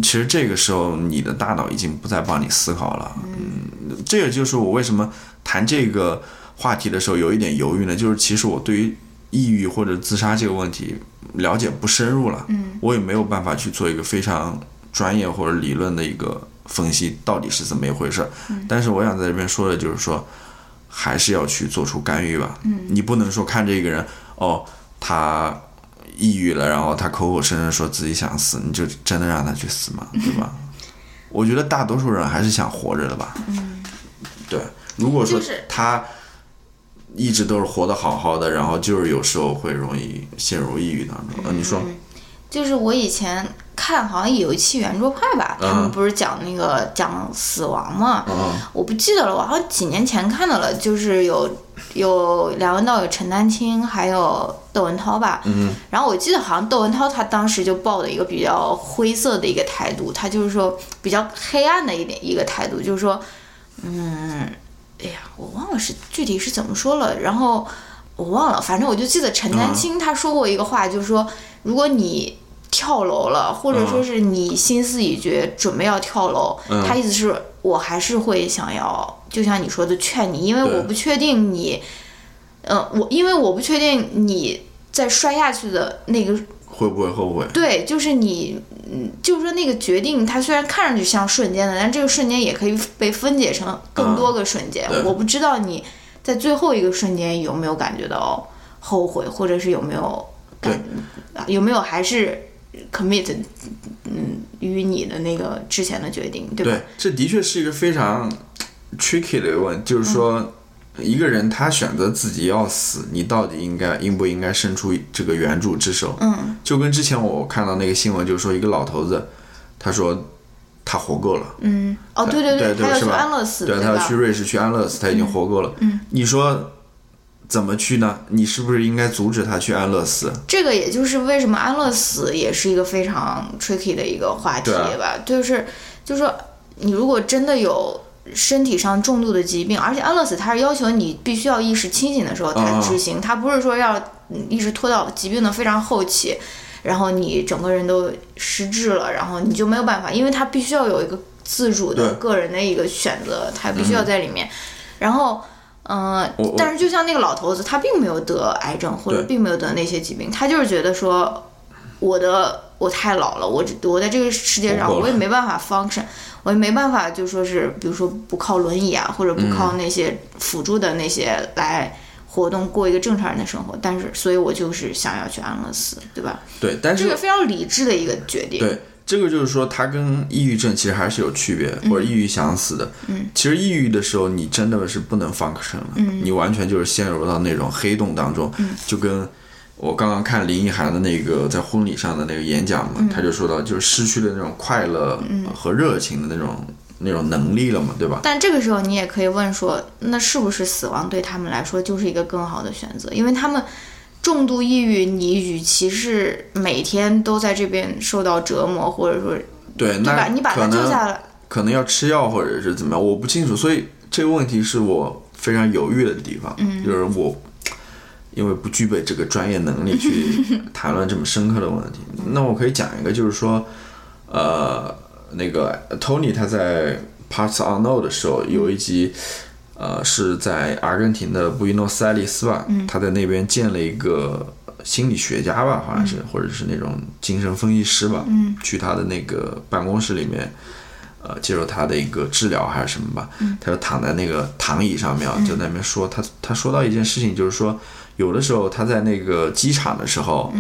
其实这个时候，你的大脑已经不再帮你思考了。嗯，这也就是我为什么谈这个话题的时候有一点犹豫呢？就是其实我对于抑郁或者自杀这个问题了解不深入了，嗯，我也没有办法去做一个非常专业或者理论的一个。分析到底是怎么一回事？但是我想在这边说的就是说，还是要去做出干预吧。你不能说看这个人哦，他抑郁了，然后他口口声声说自己想死，你就真的让他去死吗？对吧？我觉得大多数人还是想活着的吧。对，如果说他一直都是活得好好的，然后就是有时候会容易陷入抑郁当中。呃，你说？就是我以前看，好像有一期圆桌派吧，他们不是讲那个讲死亡嘛？我不记得了，我好像几年前看到了，就是有有梁文道、有陈丹青，还有窦文涛吧。然后我记得好像窦文涛他当时就抱的一个比较灰色的一个态度，他就是说比较黑暗的一点一个态度，就是说，嗯，哎呀，我忘了是具体是怎么说了，然后我忘了，反正我就记得陈丹青他说过一个话，就是说，如果你跳楼了，或者说是你心思已决，准备要跳楼。他意思是我还是会想要，就像你说的劝你，因为我不确定你，嗯，我因为我不确定你在摔下去的那个会不会后悔。对，就是你，嗯，就是说那个决定，它虽然看上去像瞬间的，但这个瞬间也可以被分解成更多个瞬间。我不知道你在最后一个瞬间有没有感觉到后悔，或者是有没有感，有没有还是。commit，嗯，于你的那个之前的决定，对吧？对，这的确是一个非常 tricky 的一个问题，就是说，一个人他选择自己要死，你到底应该应不应该伸出这个援助之手？嗯，就跟之前我看到那个新闻，就是说一个老头子，他说他活够了。嗯，哦，对对对，他要去安乐死，对他要去瑞士去安乐死，他已经活够了。嗯，你说。怎么去呢？你是不是应该阻止他去安乐死？这个也就是为什么安乐死也是一个非常 tricky 的一个话题吧。就是，就是说，你如果真的有身体上重度的疾病，而且安乐死它是要求你必须要意识清醒的时候才执行，它不是说要一直拖到疾病的非常后期，然后你整个人都失智了，然后你就没有办法，因为它必须要有一个自主的个人的一个选择，它必须要在里面，然后。嗯，但是就像那个老头子，他并没有得癌症，或者并没有得那些疾病，他就是觉得说，我的我太老了，我我在这个世界上我也没办法 function，我也没办法就说是，比如说不靠轮椅啊，或者不靠那些辅助的那些来活动，过一个正常人的生活。但是，所以我就是想要去安乐死，对吧？对，但是这个非常理智的一个决定。对。这个就是说，它跟抑郁症其实还是有区别，或者抑郁想死的。嗯，其实抑郁的时候，你真的是不能 function 了，你完全就是陷入到那种黑洞当中。嗯，就跟我刚刚看林奕涵的那个在婚礼上的那个演讲嘛，他就说到，就是失去了那种快乐和热情的那种那种能力了嘛，对吧？但这个时候你也可以问说，那是不是死亡对他们来说就是一个更好的选择？因为他们。重度抑郁，你与其是每天都在这边受到折磨，或者说，对，那你把它救下来，可能要吃药或者是怎么样，我不清楚。所以这个问题是我非常犹豫的地方，就是我因为不具备这个专业能力去谈论这么深刻的问题。那我可以讲一个，就是说，呃，那个 Tony 他在 Parts Unknown 的时候有一集。呃，是在阿根廷的布宜诺斯艾利斯吧？他在那边见了一个心理学家吧，好像是，或者是那种精神分析师吧。去他的那个办公室里面，呃，接受他的一个治疗还是什么吧。他就躺在那个躺椅上面，就在那边说他他说到一件事情，就是说有的时候他在那个机场的时候，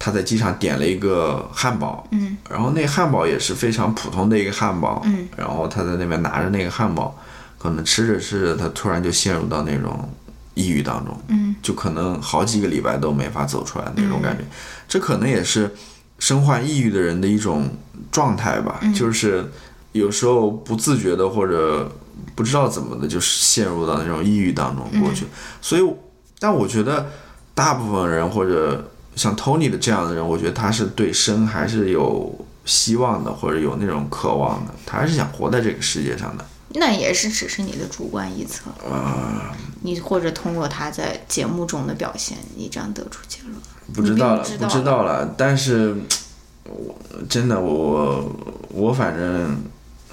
他在机场点了一个汉堡，然后那汉堡也是非常普通的一个汉堡，嗯，然后他在那边拿着那个汉堡，可能吃着吃着，他突然就陷入到那种抑郁当中，嗯，就可能好几个礼拜都没法走出来那种感觉，这可能也是身患抑郁的人的一种状态吧，就是有时候不自觉的或者不知道怎么的，就是陷入到那种抑郁当中过去，所以，但我觉得大部分人或者像 Tony 的这样的人，我觉得他是对生还是有希望的，或者有那种渴望的，他还是想活在这个世界上的。那也是只是你的主观臆测啊，你或者通过他在节目中的表现，你这样得出结论。不知道了，不知道不知道了。但是，我真的，我我反正，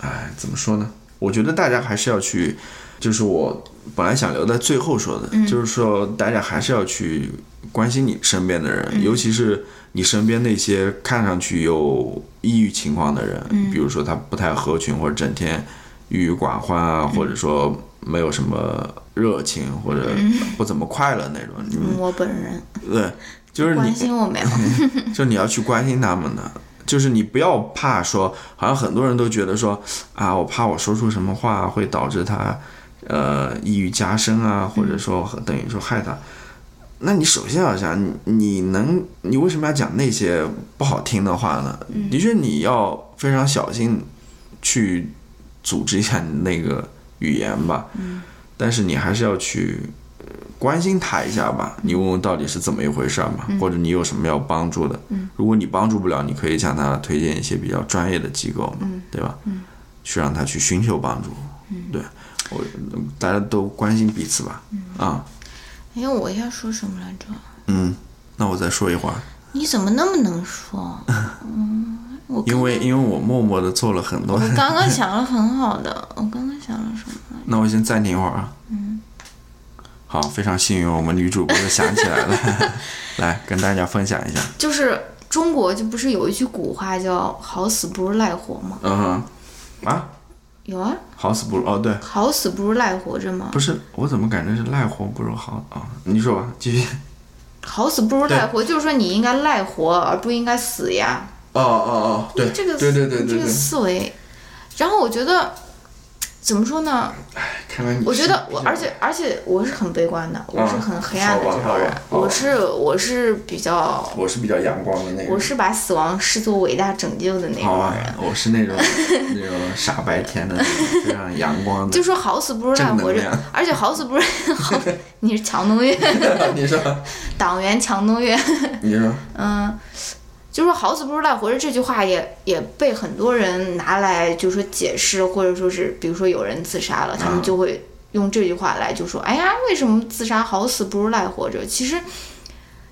哎，怎么说呢？我觉得大家还是要去，就是我本来想留在最后说的，就是说大家还是要去关心你身边的人，尤其是你身边那些看上去有抑郁情况的人，比如说他不太合群，或者整天郁郁寡欢啊，或者说没有什么热情，或者不怎么快乐那种，你们我本人。对，就是关你，心我没有，就你要去关心他们的，就是你不要怕说，好像很多人都觉得说啊，我怕我说出什么话会导致他，呃，抑郁加深啊，或者说等于说害他。那你首先要想，你你能，你为什么要讲那些不好听的话呢？的确，你要非常小心去组织一下你那个语言吧。但是你还是要去呃关心他一下吧，你问问到底是怎么一回事儿嘛，或者你有什么要帮助的。如果你帮助不了，你可以向他推荐一些比较专业的机构嘛，对吧？去让他去寻求帮助。对我，大家都关心彼此吧。啊，哎，我要说什么来着？嗯，那我再说一会儿，你怎么那么能说？嗯，我因为因为我默默的做了很多我，刚刚想了很好的，我刚刚想了什么？那我先暂停一会儿啊。嗯。好，非常幸运，我们女主播又想起来了，来跟大家分享一下。就是中国就不是有一句古话叫“好死不如赖活”吗？嗯哼，啊，有啊，好死不如哦，对，好死不如赖活着吗？不是，我怎么感觉是赖活不如好啊、你说吧，继续。好死不如赖活，就是说你应该赖活，而不应该死呀。哦哦哦，对，这个对对对这个对对，思维。然后我觉得，怎么说呢？哎看来你我觉得我，而且而且我是很悲观的，我是很黑暗的这种人我是我是比较，我是比较阳光的那种，我是把死亡视作伟大拯救的那种人。，我是那种 那种傻白甜的那种，非常阳光的。就说好死不如赖活着而且好死不如 好，你是强东岳，你说，党员强东岳，你说，嗯，就说好死不如赖活着这句话也也被很多人拿来就说解释，或者说是比如说有人自杀了，他们嗯就会用这句话来就说，哎呀，为什么自杀好死不如赖活着？其实，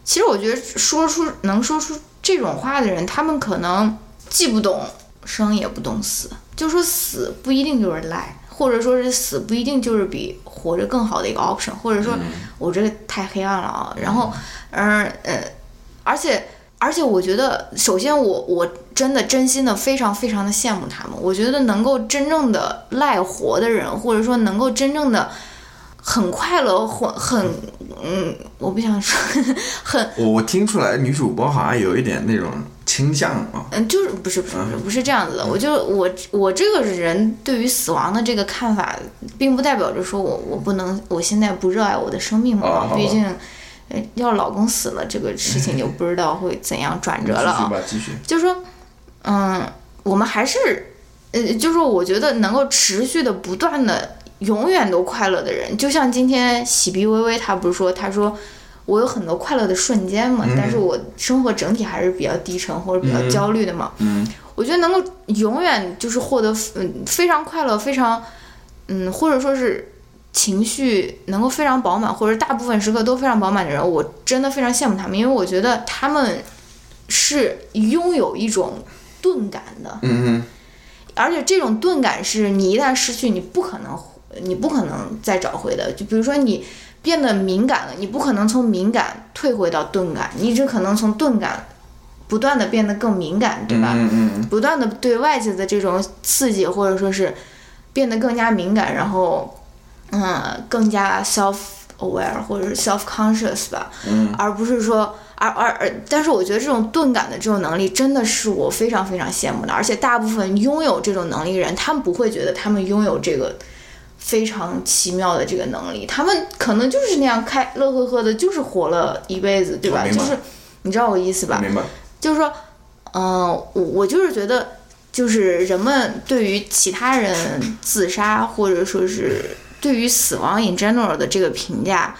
其实我觉得说出能说出这种话的人，他们可能既不懂生也不懂死，就说死不一定就是赖。或者说是死不一定就是比活着更好的一个 option，或者说我这个太黑暗了啊。然后，嗯呃，而且而且我觉得，首先我我真的真心的非常非常的羡慕他们。我觉得能够真正的赖活的人，或者说能够真正的很快乐，或很嗯，我不想说很我我听出来女主播好像有一点那种倾向啊。嗯，就是不是不是不是不是这样子的。我就我我这个人对于死亡的这个看法，并不代表着说我我不能我现在不热爱我的生命。嘛毕要老公死了这个事情就不知道会怎样转折了啊。继续吧，继续。就是说，嗯，我们还是，呃，就是说，我觉得能够持续的、不断的、永远都快乐的人，就像今天喜碧微微，她不是说，她说我有很多快乐的瞬间嘛，但是我生活整体还是比较低沉或者比较焦虑的嘛。嗯，我觉得能够永远就是获得嗯非常快乐、非常嗯，或者说是。情绪能够非常饱满，或者大部分时刻都非常饱满的人，我真的非常羡慕他们，因为我觉得他们是拥有一种钝感的，嗯而且这种钝感是你一旦失去，你不可能，你不可能再找回的。就比如说你变得敏感了，你不可能从敏感退回到钝感，你只可能从钝感不断的变得更敏感，对吧？嗯嗯不断的对外界的这种刺激，或者说是变得更加敏感，然后嗯，更加 self aware 或者是 self conscious 吧，嗯而不是说，而而而，但是我觉得这种钝感的这种能力真的是我非常非常羡慕的，而且大部分拥有这种能力的人，他们不会觉得他们拥有这个非常奇妙的这个能力，他们可能就是那样开乐呵呵的，就是活了一辈子，对吧？就是你知道我意思吧？明白。就是说，嗯、我我就是觉得，就是人们对于其他人自杀，或者说是对于死亡 in general 的这个评价，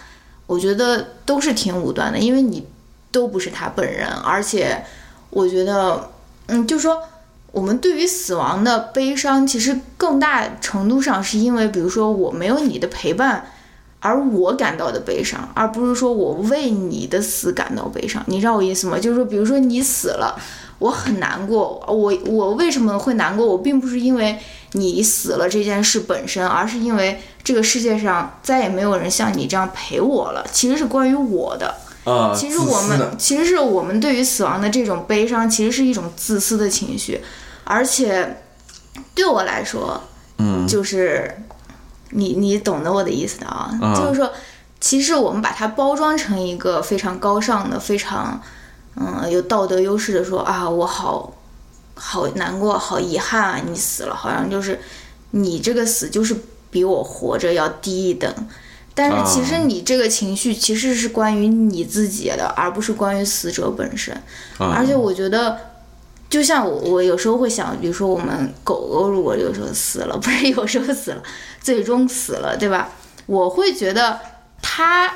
我觉得都是挺武断的，因为你都不是他本人，而且我觉得，嗯，就说。我们对于死亡的悲伤，其实更大程度上是因为，比如说我没有你的陪伴，而我感到的悲伤，而不是说我为你的死感到悲伤。你知道我意思吗？就是说，比如说你死了，我很难过。我我为什么会难过？我并不是因为你死了这件事本身，而是因为这个世界上再也没有人像你这样陪我了。其实是关于我的。啊，其实我们其实是我们对于死亡的这种悲伤，其实是一种自私的情绪，而且对我来说，嗯就是你你懂得我的意思的啊，嗯就是说，其实我们把它包装成一个非常高尚的、非常嗯有道德优势的说啊，我好好难过、好遗憾啊，你死了，好像就是你这个死就是比我活着要低一等。但是其实啊你这个情绪其实是关于你自己的，而不是关于死者本身。啊而且我觉得，就像我我有时候会想，比如说我们狗狗如果有时候死了，不是有时候死了，最终死了，对吧？我会觉得他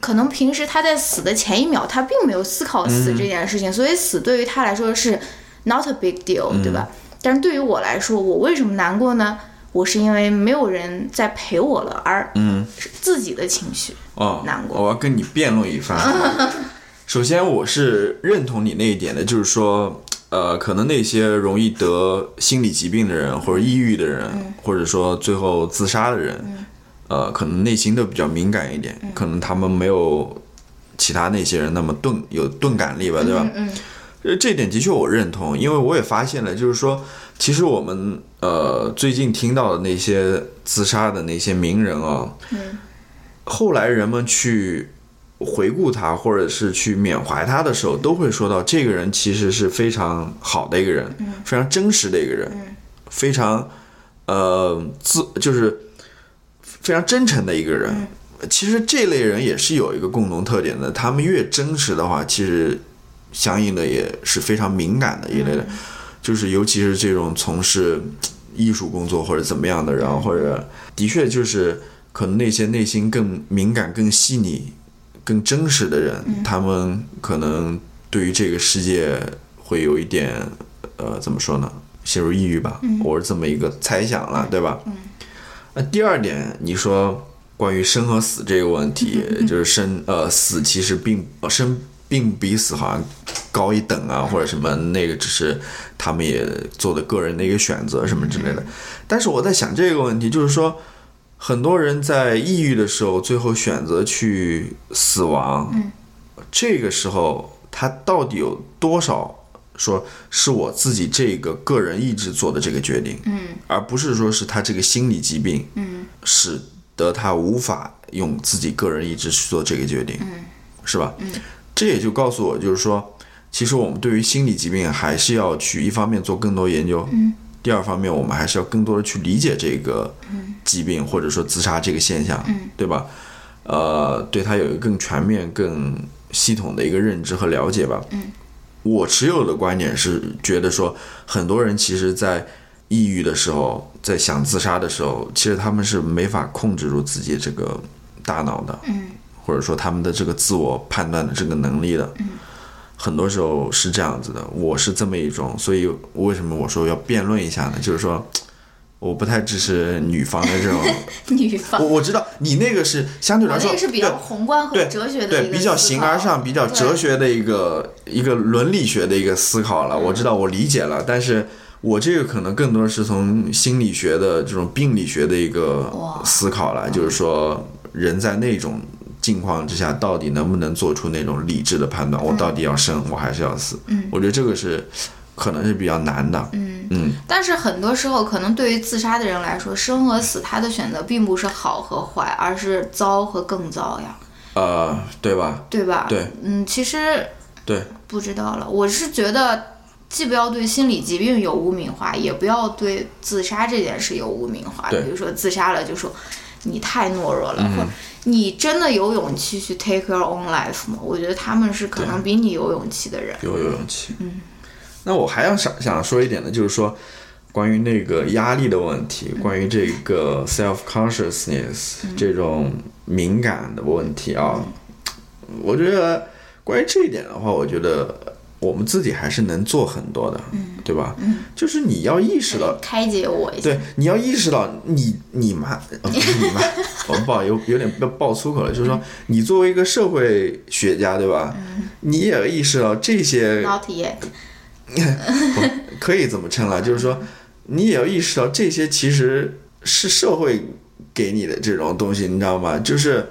可能平时他在死的前一秒，他并没有思考死这件事情，所以死对于他来说是 not a big deal，、对吧？但是对于我来说，我为什么难过呢？我是因为没有人在陪我了，而嗯是自己的情绪。哦，难过我要跟你辩论一番。首先，我是认同你那一点的，就是说，呃，可能那些容易得心理疾病的人，或者抑郁的人，或者说最后自杀的人，呃，可能内心都比较敏感一点，可能他们没有其他那些人那么钝有钝感力吧，对吧？嗯呃，这点的确我认同，因为我也发现了，就是说，其实我们呃最近听到的那些自杀的那些名人啊，嗯。后来人们去回顾他，或者是去缅怀他的时候，都会说到这个人其实是非常好的一个人，非常真实的一个人，非常呃自就是非常真诚的一个人。其实这类人也是有一个共同特点的，他们越真实的话，其实相应的也是非常敏感的一类的，就是尤其是这种从事艺术工作或者怎么样的人，或者的确就是可能那些内心更敏感、更细腻、更真实的人，他们可能对于这个世界会有一点呃，怎么说呢？陷入抑郁吧，我是这么一个猜想了，对吧？那第二点，你说关于生和死这个问题，就是生呃死其实并呃生并比死好像高一等啊，或者什么那个只是他们也做的个人的一个选择什么之类的。但是我在想这个问题，就是说很多人在抑郁的时候，最后选择去死亡，这个时候他到底有多少？说是我自己这个个人意志做的这个决定，嗯。而不是说是他这个心理疾病，嗯。使得他无法用自己个人意志去做这个决定，嗯。是吧？这也就告诉我，就是说，其实我们对于心理疾病还是要去一方面做更多研究，嗯第二方面我们还是要更多的去理解这个疾病或者说自杀这个现象，嗯对吧？呃，对它有一个更全面、更系统的一个认知和了解吧。嗯我持有的观点是觉得说，很多人其实，在抑郁的时候，在想自杀的时候，其实他们是没法控制住自己这个大脑的，嗯或者说他们的这个自我判断的这个能力的。很多时候是这样子的，我是这么一种，所以为什么我说要辩论一下呢？就是说，我不太支持女方的这种，女方我，我知道你那个是相对来说那个是比较对宏观和哲学的一对，比较形而上、比较哲学的一个一个伦理学的一个思考了。我知道，我理解了，但是我这个可能更多是从心理学的这种病理学的一个思考了，就是说人在那种境况之下，到底能不能做出那种理智的判断？我到底要生，我还是要死？嗯我觉得这个是可能是比较难的。嗯嗯，但是很多时候，可能对于自杀的人来说，生和死他的选择并不是好和坏，而是糟和更糟呀，呃，对吧？对吧？对，嗯，其实对，不知道了。我是觉得，既不要对心理疾病有污名化，也不要对自杀这件事有污名化。对比如说自杀了就说你太懦弱了，嗯或者你真的有勇气去 take your own life 吗？我觉得他们是可能比你有勇气的人。有有勇气。嗯，那我还要想想说一点呢，就是说关于那个压力的问题，关于这个 self consciousness、这种敏感的问题啊，我觉得关于这一点的话，我觉得我们自己还是能做很多的，对吧？就是你要意识到。开解我一下。对，你要意识到你你妈，呃不是你妈，我不好有有点要爆粗口了，就是说你作为一个社会学家，对吧？你也要意识到这些 Not yet。可以怎么称了，就是说你也要意识到这些其实是社会给你的这种东西，你知道吗？就是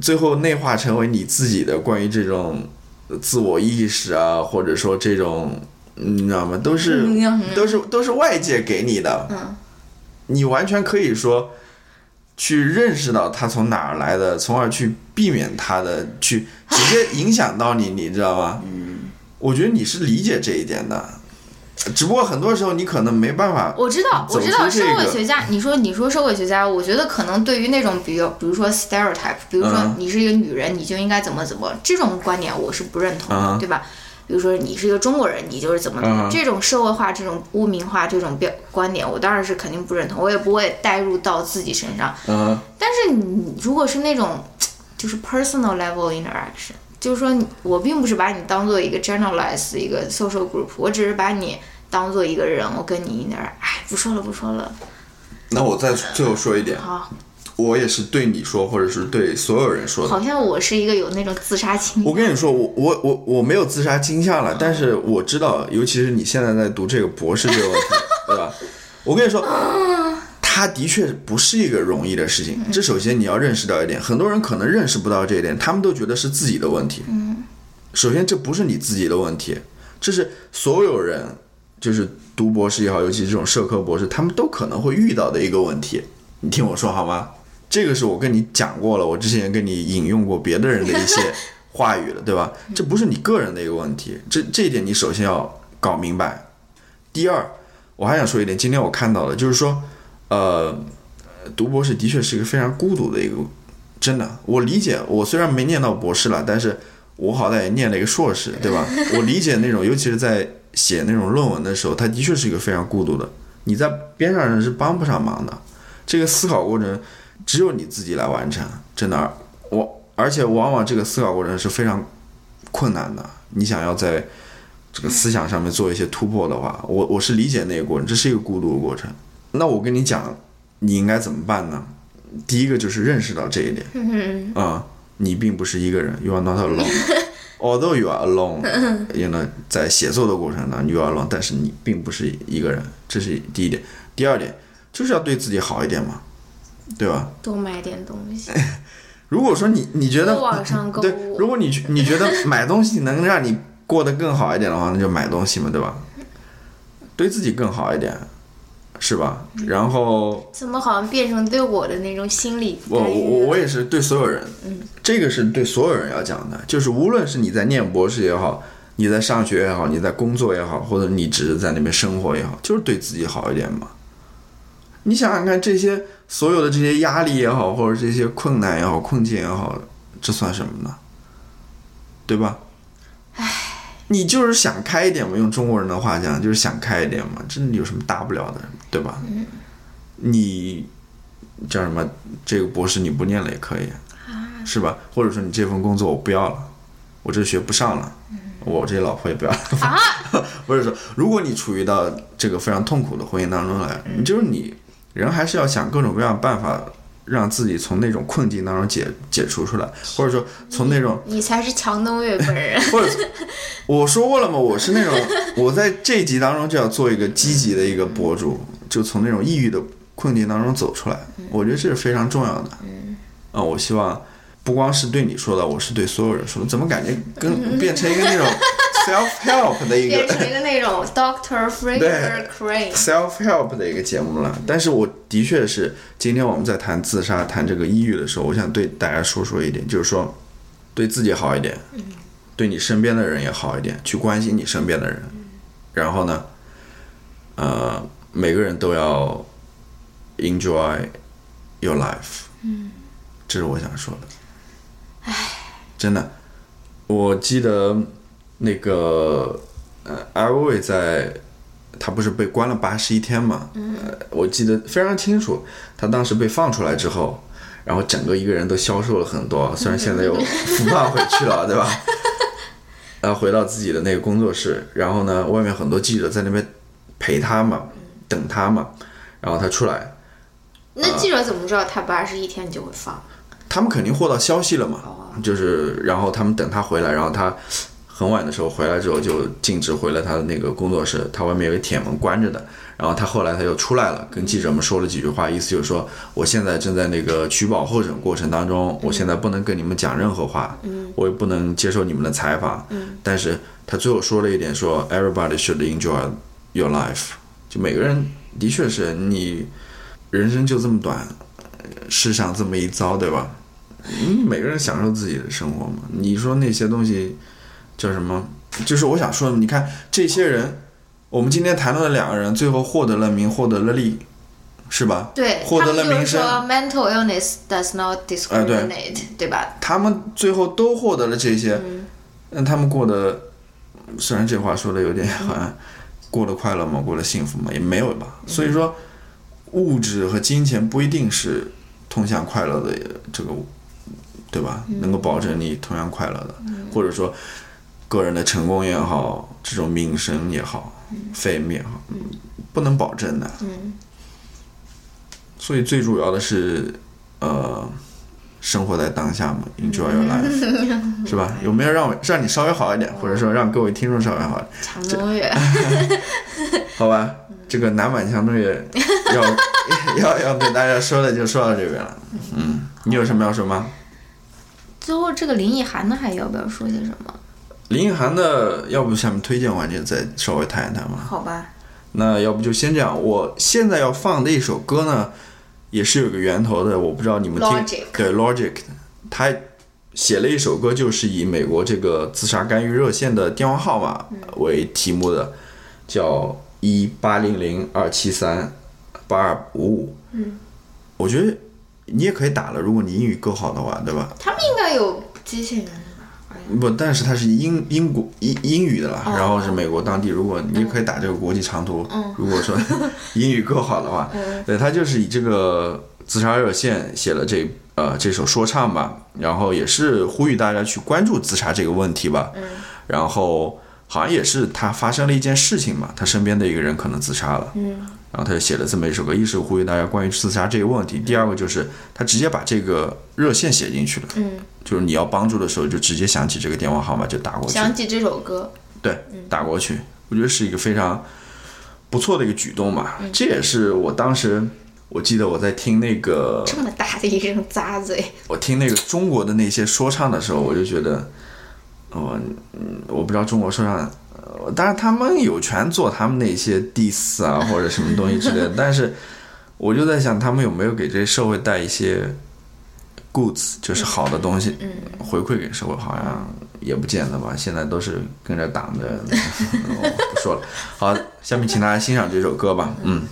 最后内化成为你自己的关于这种自我意识啊，或者说这种你知道吗？都是嗯都是都是外界给你的。嗯你完全可以说去认识到它从哪儿来的，从而去避免它的，去直接影响到你，你知道吗？嗯，我觉得你是理解这一点的，只不过很多时候你可能没办法。我知道，我知道，社会学家，你说你说社会学家，我觉得可能对于那种，比如比如说 stereotype，比如说嗯你是一个女人，你就应该怎么怎么，这种观点我是不认同的，嗯对吧？比如说你是一个中国人，你就是怎么怎么，嗯这种社会化、这种污名化、这种标观点，我当然是肯定不认同，我也不会带入到自己身上。嗯，但是你如果是那种就是 personal level interaction，就是说我并不是把你当做一个 generalized 一个 social group，我只是把你当做一个人，我跟你 inter，哎，不说了不说了，那我再最后说一点，好，我也是对你说，或者是对所有人说的。好像我是一个有那种自杀倾向。我跟你说，我我我我没有自杀倾向了，但是我知道，尤其是你现在在读这个博士这个问题，对吧？我跟你说，它的确不是一个容易的事情。这首先你要认识到一点，很多人可能认识不到这一点，他们都觉得是自己的问题。首先这不是你自己的问题，这是所有人，就是读博士也好，尤其这种社科博士，他们都可能会遇到的一个问题。你听我说好吗？这个是我跟你讲过了，我之前也跟你引用过别的人的一些话语了，对吧？这不是你个人的一个问题，这这一点你首先要搞明白。第二，我还想说一点，今天我看到的就是说，呃，读博士的确是一个非常孤独的一个，真的，我理解。我虽然没念到博士了，但是我好歹也念了一个硕士，对吧？我理解那种，尤其是在写那种论文的时候，他的确是一个非常孤独的，你在边上人是帮不上忙的。这个思考过程只有你自己来完成，真的。我而且往往这个思考过程是非常困难的。你想要在这个思想上面做一些突破的话，我我是理解那个过程，这是一个孤独的过程。那我跟你讲，你应该怎么办呢？第一个就是认识到这一点，嗯啊、你并不是一个人，you are not alone。Although you are alone，you know，在写作的过程当中 you are alone，但是你并不是一个人，这是第一点。第二点就是要对自己好一点嘛，对吧？多买点东西，如果说你你觉得网上购对，物如果你你觉得买东西能让你过得更好一点的话，那就买东西嘛，对吧？对自己更好一点，是吧？然后怎么好像变成对我的那种心理我我我我也是对所有人，这个是对所有人要讲的，就是无论是你在念博士也好，你在上学也好，你在工作也好，或者你只是在那边生活也好，就是对自己好一点嘛。你想想看，这些所有的这些压力也好，或者这些困难也好、困境也好，这算什么呢？对吧？你就是想开一点嘛，用中国人的话讲，就是想开一点嘛，这有什么大不了的，对吧？你叫什么？这个博士你不念了也可以，是吧？或者说你这份工作我不要了，我这学不上了，我这老婆也不要了。或者说，如果你处于到这个非常痛苦的婚姻当中来，你就是你人还是要想各种各样的办法，让自己从那种困境当中解解除出来，或者说从那种你才是强东岳本人。或者我说过了嘛，我是那种 我在这一集当中就要做一个积极的一个博主，就从那种抑郁的困境当中走出来，我觉得这是非常重要的。嗯啊、我希望不光是对你说的，我是对所有人说的。怎么感觉跟 变成一个那种 self help 的一个变成一个那种 Doctor Fraser Crane。self help 的一个节目了。但是我的确是，今天我们在谈自杀、谈这个抑郁的时候，我想对大家说说一点，就是说，对自己好一点，对你身边的人也好一点，去关心你身边的人。然后呢，呃，每个人都要 enjoy your life。嗯，这是我想说的。唉，真的，我记得那个呃，艾薇在。他不是被关了八十一天嘛？嗯、呃，我记得非常清楚，他当时被放出来之后，然后整个一个人都消瘦了很多，虽然现在又复胖回去了，对吧？然 后回到自己的那个工作室，然后呢，外面很多记者在那边陪他嘛，等他嘛，然后他出来，那记者怎么知道他八十一天就会放？他们肯定获到消息了嘛，哦就是然后他们等他回来，然后他。很晚的时候回来之后就径直回了他的那个工作室，他外面有个铁门关着的。然后他后来他又出来了，跟记者们说了几句话，意思就是说我现在正在那个取保候审过程当中，我现在不能跟你们讲任何话，我也不能接受你们的采访。但是他最后说了一点说，everybody should enjoy your life，就每个人的确是你人生就这么短，世上这么一遭，对吧？嗯，每个人享受自己的生活嘛。你说那些东西。叫什么？就是我想说，你看这些人，我们今天谈论的两个人，最后获得了名，获得了利，是吧？对，获得了名声。mental illness does not discriminate，、哎、对,对吧？他们最后都获得了这些，嗯，那他们过得，虽然这话说的有点好像过得快乐吗？过得幸福吗？也没有吧。所以说，物质和金钱不一定是通向快乐的这个，对吧？能够保证你同样快乐的，或者说。个人的成功也好，这种名声也好，fame 也好，不能保证的。所以最主要的是，呃，生活在当下嘛，enjoy your life，是吧？有没有让我让你稍微好一点，或者说让各位听众稍微好一点？强东月，好吧，这个南满强东月要要要给大家说的就说到这边了。嗯，你有什么要说吗？最后这个林奕涵呢还要不要说些什么？林奕涵的，要不下面推荐环节再稍微谈一谈吧。好吧。那要不就先这样。我现在要放的一首歌呢，也是有个源头的，我不知道你们听。Logic 对，Logic，他写了一首歌，就是以美国这个自杀干预热线的电话号码为题目的，叫一八零零二七三八二五五。嗯。我觉得你也可以打了，如果你英语够好的话，对吧？他们应该有机器人。不，但是它是英英国英英语的啦，哦、然后是美国当地。如果你可以打这个国际长途，嗯、如果说英语够好的话，嗯、对他就是以这个自杀热线写了这呃这首说唱吧，然后也是呼吁大家去关注自杀这个问题吧。嗯、然后好像也是他发生了一件事情嘛，他身边的一个人可能自杀了。嗯。然后他就写了这么一首歌，一是呼吁大家关于自杀这个问题，第二个就是他直接把这个热线写进去了。嗯。就是你要帮助的时候，就直接想起这个电话号码就打过去。想起这首歌，对，打过去，我觉得是一个非常不错的一个举动嘛。嗯、这也是我当时，我记得我在听那个这么大的一声咂嘴，我听那个中国的那些说唱的时候，我就觉得，我嗯，我不知道中国说唱，呃，当然他们有权做他们那些 diss 啊或者什么东西之类的，但是我就在想，他们有没有给这社会带一些。goods 就是好的东西，嗯、回馈给社会好像也不见得吧。现在都是跟着党的，我不说了。好，下面请大家欣赏这首歌吧。嗯。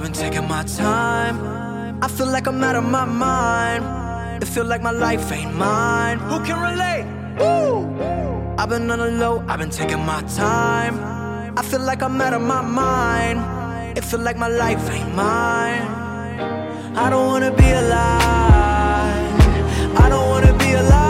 I've been taking my time. I feel like I'm out of my mind. It feel like my life ain't mine. Who can relate? Woo! I've been on the low, I've been taking my time. I feel like I'm out of my mind. It feel like my life ain't mine. I don't wanna be alive. I don't wanna be alive.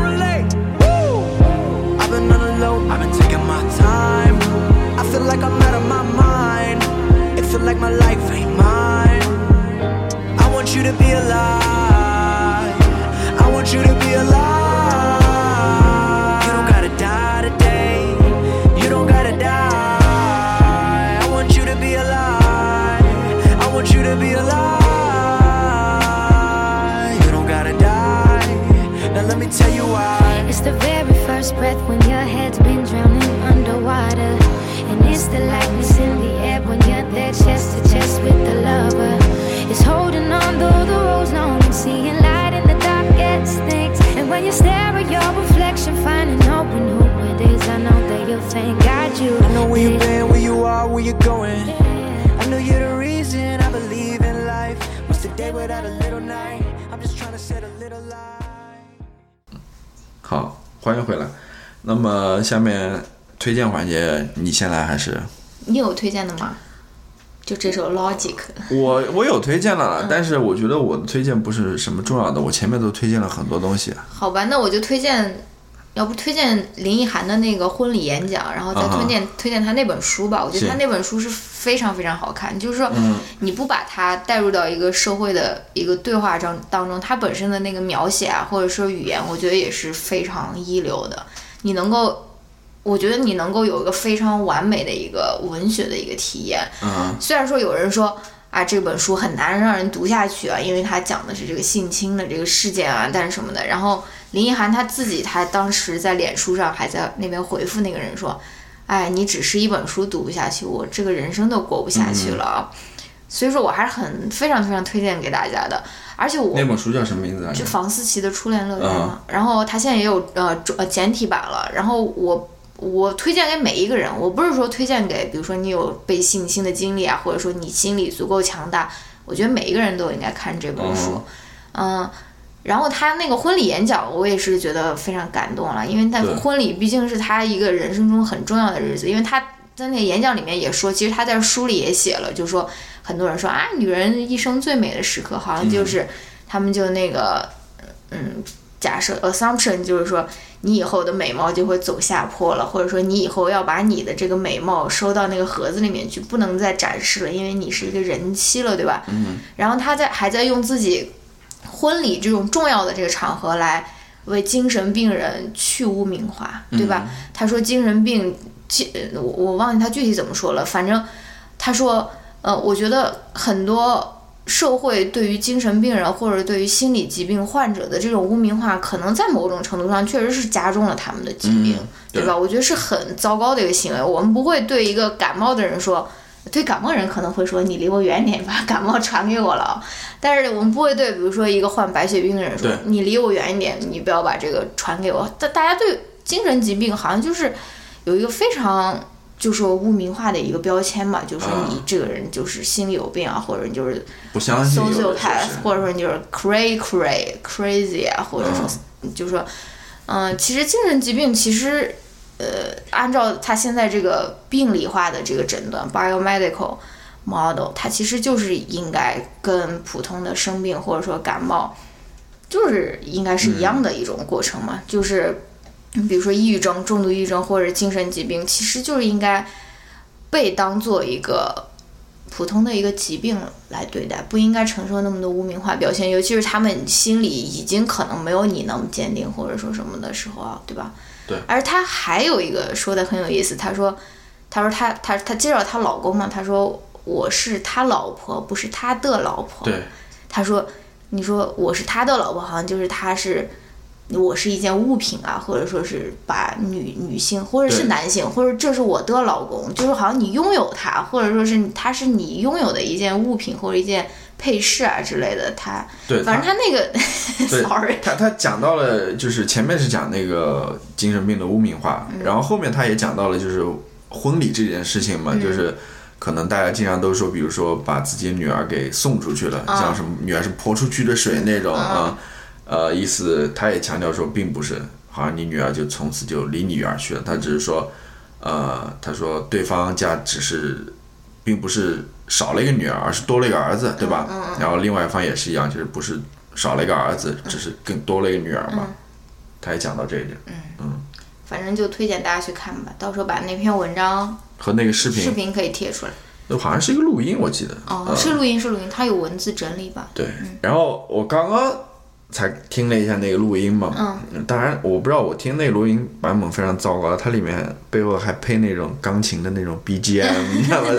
I've been taking my time. I feel like I'm out of my mind. It feel like my life ain't mine. I want you to be alive. I want you to be alive. You don't gotta die today. You don't gotta die. I want you to be alive. I want you to be alive. You don't gotta die. Now let me tell you why. It's the very first breath when your head's been drowning underwater. And it's the lightness in the air when you're there chest to chest with the lover. It's holding on though the road's long and seeing light in the darkest things. And when you stare at your reflection, finding out who it is, I know that you'll thank God you. I know where you've been, where you are, where you're going. I know you're the reason I believe in life. What's the day without a little night? I'm just trying to set a little light. 好，欢迎回来。那么下面推荐环节，你先来还是？你有推荐的吗？就这首 Logic，我我有推荐了，但是我觉得我的推荐不是什么重要的，我前面都推荐了很多东西。好吧，那我就推荐，要不推荐林奕涵的那个婚礼演讲，然后再推荐、推荐他那本书吧。我觉得行他那本书是非常非常好看，就是说、你不把它带入到一个社会的一个对话当当中，它本身的那个描写啊，或者说语言，我觉得也是非常一流的。你能够，我觉得你能够有一个非常完美的一个文学的一个体验。嗯，虽然说有人说啊，这本书很难让人读下去啊，因为它讲的是这个性侵的这个事件啊，但是什么的。然后林奕涵他自己，他当时在脸书上还在那边回复那个人说：“哎，你只是一本书读不下去，我这个人生都过不下去了啊。所以说我还是很非常非常推荐给大家的，而且我那本书叫什么名字来着就？房思琪的初恋乐园嘛，然后它现在也有呃呃简体版了，然后我我推荐给每一个人，我不是说推荐给比如说你有被性侵的经历啊，或者说你心理足够强大，我觉得每一个人都应该看这本书，嗯。然后他那个婚礼演讲，我也是觉得非常感动了，因为那对婚礼毕竟是他一个人生中很重要的日子，因为他在那个演讲里面也说，其实他在书里也写了，就说很多人说啊，女人一生最美的时刻，好像就是、他们就那个嗯，假设 assumption 就是说你以后的美貌就会走下坡了，或者说你以后要把你的这个美貌收到那个盒子里面去，不能再展示了，因为你是一个人妻了，对吧？嗯。然后他在还在用自己婚礼这种重要的这个场合来为精神病人去污名化，对吧？他说精神病，精我我忘记他具体怎么说了，反正他说，呃，我觉得很多社会对于精神病人或者对于心理疾病患者的这种污名化，可能在某种程度上确实是加重了他们的疾病，嗯对吧？我觉得是很糟糕的一个行为。我们不会对一个感冒的人说。对感冒人可能会说你离我远点，把感冒传给我了啊。但是我们不会对，比如说一个患白血病的人说你离我远一点，你不要把这个传给我。大大家对精神疾病好像就是有一个非常就说污名化的一个标签嘛，就说你这个人就是心里有病啊，或者你就是不相信 sociopath，或者说你就是 crazy crazy crazy 啊，或者说、就说，嗯、其实精神疾病其实，呃，按照他现在这个病理化的这个诊断 biomedical model，它其实就是应该跟普通的生病或者说感冒，就是应该是一样的一种过程嘛，就是。比如说抑郁症、重度抑郁症或者精神疾病，其实就是应该被当做一个普通的一个疾病来对待，不应该承受那么多污名化表现，尤其是他们心里已经可能没有你那么坚定，或者说什么的时候啊，对吧？对而他还有一个说的很有意思，他说，他说他他他介绍他老公嘛，他说我是他老婆，不是他的老婆。对，他说，你说我是他的老婆，好像就是他是。我是一件物品啊，或者说是把女女性，或者是男性，或者这是我的老公，就是好像你拥有他，或者说是他是你拥有的一件物品或者一件配饰啊之类的，他对，反正他那个，sorry，他他讲到了，就是前面是讲那个精神病的污名化，嗯。然后后面他也讲到了就是婚礼这件事情嘛，嗯。就是可能大家经常都说，比如说把自己女儿给送出去了，啊。像什么女儿是泼出去的水那种啊，呃，意思他也强调说，并不是好像你女儿就从此就离你远去了，他只是说，呃，他说对方家只是并不是少了一个女儿，而是多了一个儿子，对吧？然后另外一方也是一样，就是不是少了一个儿子，只是更多了一个女儿嘛。他也讲到这一点，嗯嗯反正就推荐大家去看吧，到时候把那篇文章和那个视频，视频可以贴出来。那好像是一个录音，我记得。哦，呃是录音是录音，它有文字整理吧？对，然后我刚刚才听了一下那个录音嘛，嗯，当然我不知道我听那个录音版本非常糟糕，它里面背后还配那种钢琴的那种 BGM，你知道吗？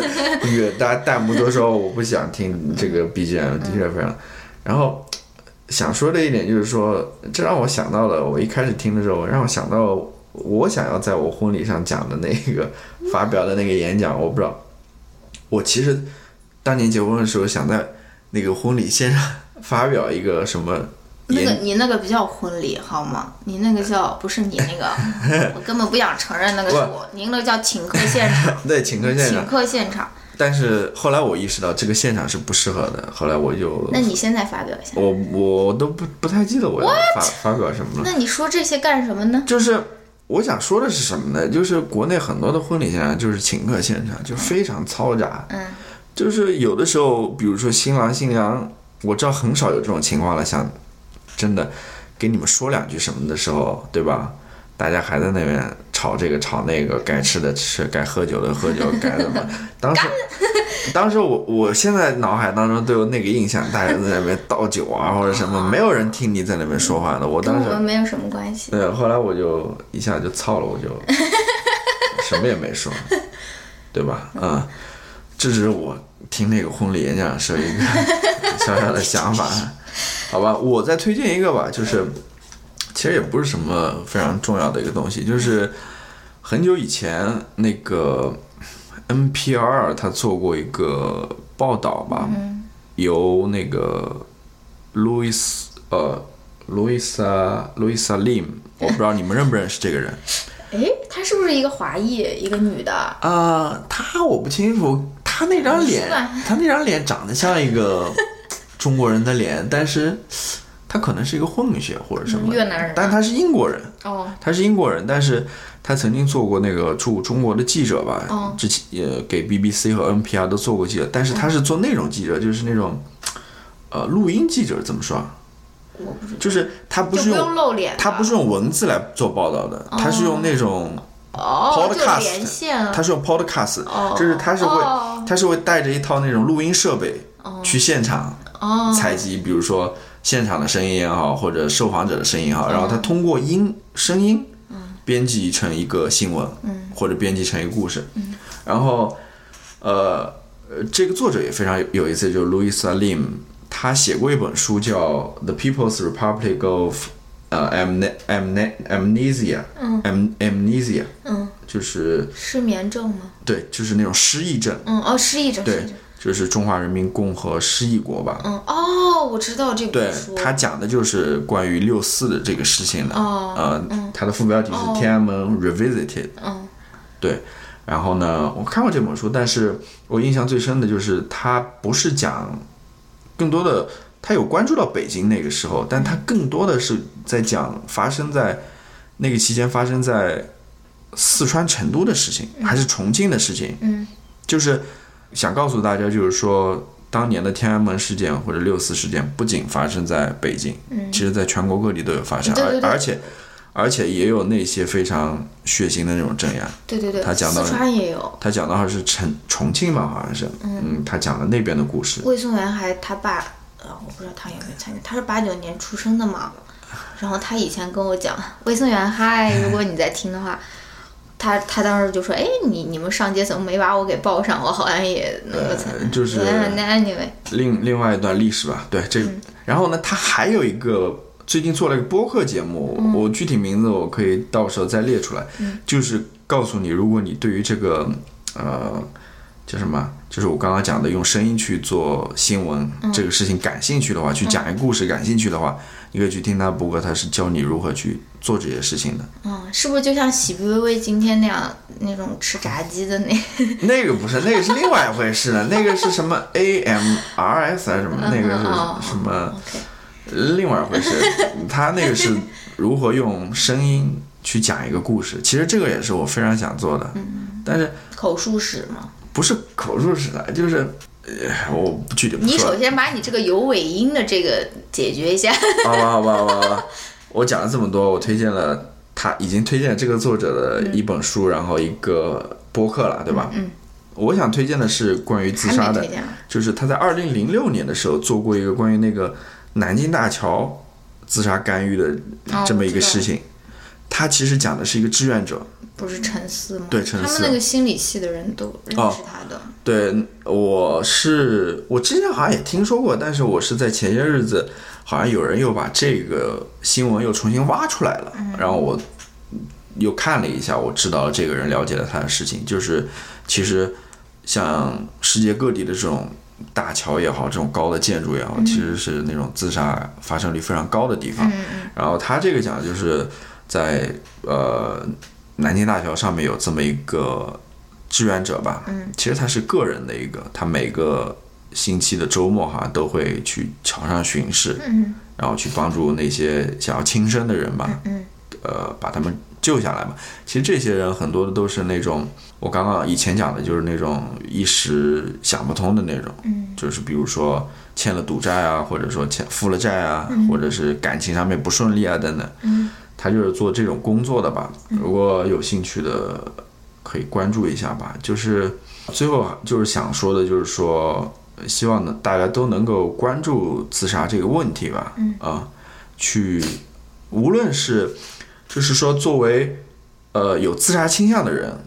那个大家弹幕都说我不想听这个 BGM，的确非常。然后想说的一点就是说，这让我想到了我一开始听的时候，让我想到我想要在我婚礼上讲的那个发表的那个演讲，我不知道，我其实当年结婚的时候想在那个婚礼现场发表一个什么那个，你那个不叫婚礼好吗？你那个叫不是你那个，我根本不想承认那个是我，您那个叫请客现场，对请客现场请，客现场。但是后来我意识到这个现场是不适合的，后来我就那你现在发表一下。我我都不不太记得我要发发表什么了。那你说这些干什么呢？就是我想说的是什么呢？就是国内很多的婚礼现场就是请客现场，就非常嘈杂。嗯，就是有的时候，比如说新郎新娘，我知道很少有这种情况了，想真的给你们说两句什么的时候，对吧？大家还在那边吵这个吵那个，该吃的吃，该喝酒的喝酒，该怎么？当时，当时我我现在脑海当中都有那个印象，大家在那边倒酒啊或者什么，没有人听你在那边说话的。我当时我们没有什么关系。对，后来我就一下就操了，我就 什么也没说，对吧？嗯，这只是我听那个婚礼演讲时候一个小小的想法，好吧？我再推荐一个吧，就是其实也不是什么非常重要的一个东西，就是很久以前那个 NPR 他做过一个报道吧，由那个 Louis 呃 Louisa Louisa Lim，我不知道你们认不认识这个人哎，她是不是一个华裔，一个女的？啊、她我不清楚，她那张脸是吧，他那张脸长得像一个中国人的脸，但是他可能是一个混血或者什么，嗯越南人啊但他是英国人，哦，他是英国人，但是他曾经做过那个驻中国的记者吧，哦。之前也给 BBC 和 NPR 都做过记者，但是他是做那种记者，就是那种呃录音记者，怎么说啊？我不知道。就是他不就是不用用露脸，他不是用文字来做报道的，他是用那种 podcast 连线了。他是用 podcast，哦。就是他是会哦。他是会带着一套那种录音设备去现场哦，采集，比如说现场的声音也好，或者受访者的声音也好，然后他通过音声音编辑成一个新闻，或者编辑成一个故事，然后呃呃，这个作者也非常有有意思，就是 Louisa Lim，他写过一本书叫《The People's Republic of 呃 Amne Amne Amnesia》，Am Amnesia，嗯，就是失眠症吗？对，就是那种失忆症，嗯，哦，失忆症，失对忆症。，就是中华人民共和失忆国吧。嗯，哦，我知道这对本书。他讲的就是关于六四的这个事情的，哦呃，他的副标题是《天安门 Revisited》，嗯。对，然后呢，我看过这本书，但是我印象最深的就是他不是讲，更多的他有关注到北京那个时候，但他更多的是在讲发生在那个期间发生在四川成都的事情，还是重庆的事情，嗯，就是想告诉大家，就是说。当年的天安门事件或者六四事件，不仅发生在北京，其实在全国各地都有发生，而而且而且也有那些非常血腥的那种镇压。对对对，他讲到四川也有。他讲到好像是重重庆吧，好像是，嗯，他讲了那边的故事，魏松元还他爸，呃，我不知道他有没有参与，他是八九年出生的嘛。然后他以前跟我讲，魏松元，嗨，如果你在听的话，他他当时就说，哎，你你们上街怎么没把我给报上？我好像也那个参呃，就是嗯那 anyway，另另外一段历史吧，对这个，然后呢，他还有一个最近做了一个播客节目，我具体名字我可以到时候再列出来，就是告诉你，如果你对于这个呃叫什么，就是我刚刚讲的用声音去做新闻、嗯这个事情感兴趣的话，去讲一个故事感兴趣的话，你可以去听他播客，他是教你如何去做这些事情的。嗯，是不是就像喜不微微今天那样那种吃炸鸡的那？那个不是，那个是另外一回事了，那个是什么 AMRS 还是什么？那个哦是什么另外一回事。他那个是如何用声音去讲一个故事，其实这个也是我非常想做的，嗯但是口述史吗。不是口述史的，就是呃，我不具体不你首先把你这个有尾音的这个解决一下。好吧，好吧，好吧，好吧。我讲了这么多，我推荐了他已经推荐了这个作者的一本书，然后一个播客了，对吧？嗯。我想推荐的是关于自杀的就是他在二零零六年的时候做过一个关于那个南京大桥自杀干预的哦这么一个事情。他其实讲的是一个志愿者，不是陈思吗？对陈思他们那个心理系的人都认哦识他的。对，我是我之前好像也听说过，但是我是在前些日子，好像有人又把这个新闻又重新挖出来了，然后我又看了一下，我知道了这个人了解了他的事情，就是其实像世界各地的这种大桥也好，这种高的建筑也好，其实是那种自杀发生率非常高的地方。然后他这个讲的就是在呃南京大桥上面有这么一个志愿者吧，嗯，其实他是个人的一个，他每个星期的周末好像都会去桥上巡视，嗯。然后去帮助那些想要轻生的人吧，嗯呃，把他们救下来嘛。其实这些人很多的都是那种我刚刚以前讲的，就是那种一时想不通的那种，嗯。就是比如说欠了赌债啊，或者说欠负了债啊，或者是感情上面不顺利啊等等，嗯他就是做这种工作的吧。如果有兴趣的，可以关注一下吧。就是最后就是想说的，就是说，希望呢大家都能够关注自杀这个问题吧。嗯啊，去无论是就是说作为呃有自杀倾向的人，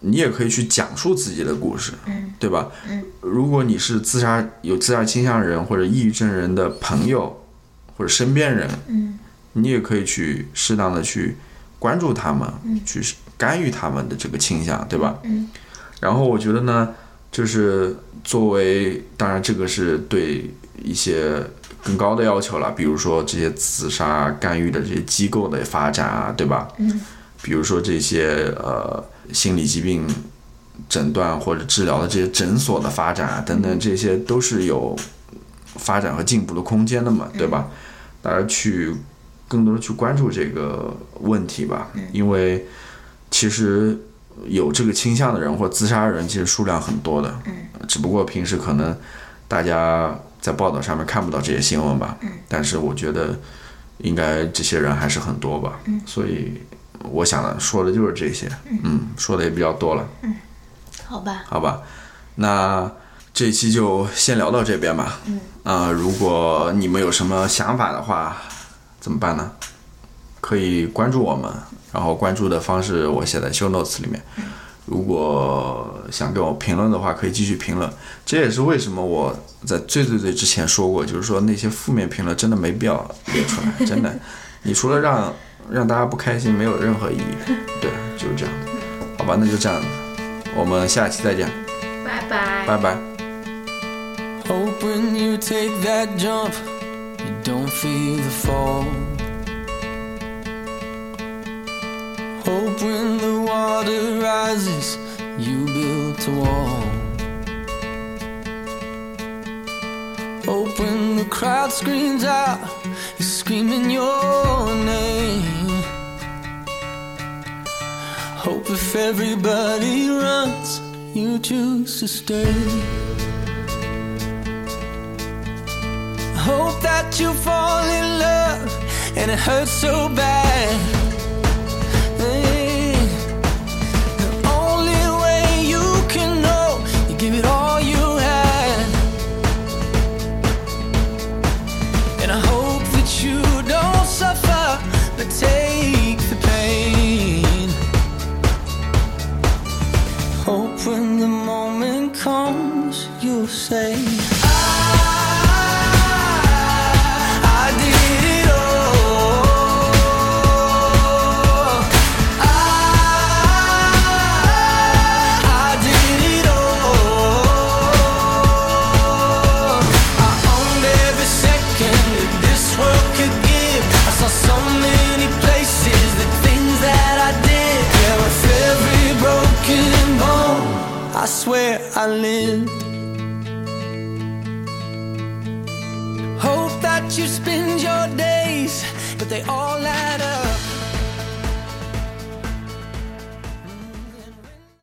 你也可以去讲述自己的故事，嗯对吧？嗯如果你是自杀有自杀倾向人或者抑郁症人的朋友或者身边人，嗯你也可以去适当的去关注他们，嗯去干预他们的这个倾向，对吧？嗯然后我觉得呢，就是作为，当然这个是对一些更高的要求了，比如说这些自杀干预的这些机构的发展啊，对吧？嗯比如说这些呃心理疾病诊断或者治疗的这些诊所的发展啊，等等，这些都是有发展和进步的空间的嘛，对吧？大家去更多的去关注这个问题吧，因为其实有这个倾向的人或自杀的人，其实数量很多的，只不过平时可能大家在报道上面看不到这些新闻吧，但是我觉得应该这些人还是很多吧，所以我想的说的就是这些，嗯，说的也比较多了，好吧，好吧，那这一期就先聊到这边吧。嗯。啊、如果你们有什么想法的话，怎么办呢？可以关注我们，然后关注的方式我写在 show notes 里面。如果想给我评论的话，可以继续评论。这也是为什么我在最最最之前说过，就是说那些负面评论真的没必要列出来，真的。你除了让让大家不开心，没有任何意义。对，就是这样的。好吧，那就这样，我们下期再见，拜拜。拜拜。Don't feel the fall. Hope when the water rises, you build a wall. Hope when the crowd screams out, you're screaming your name. Hope if everybody runs, you choose to stay. Hope that you fall in love and it hurts so bad. they all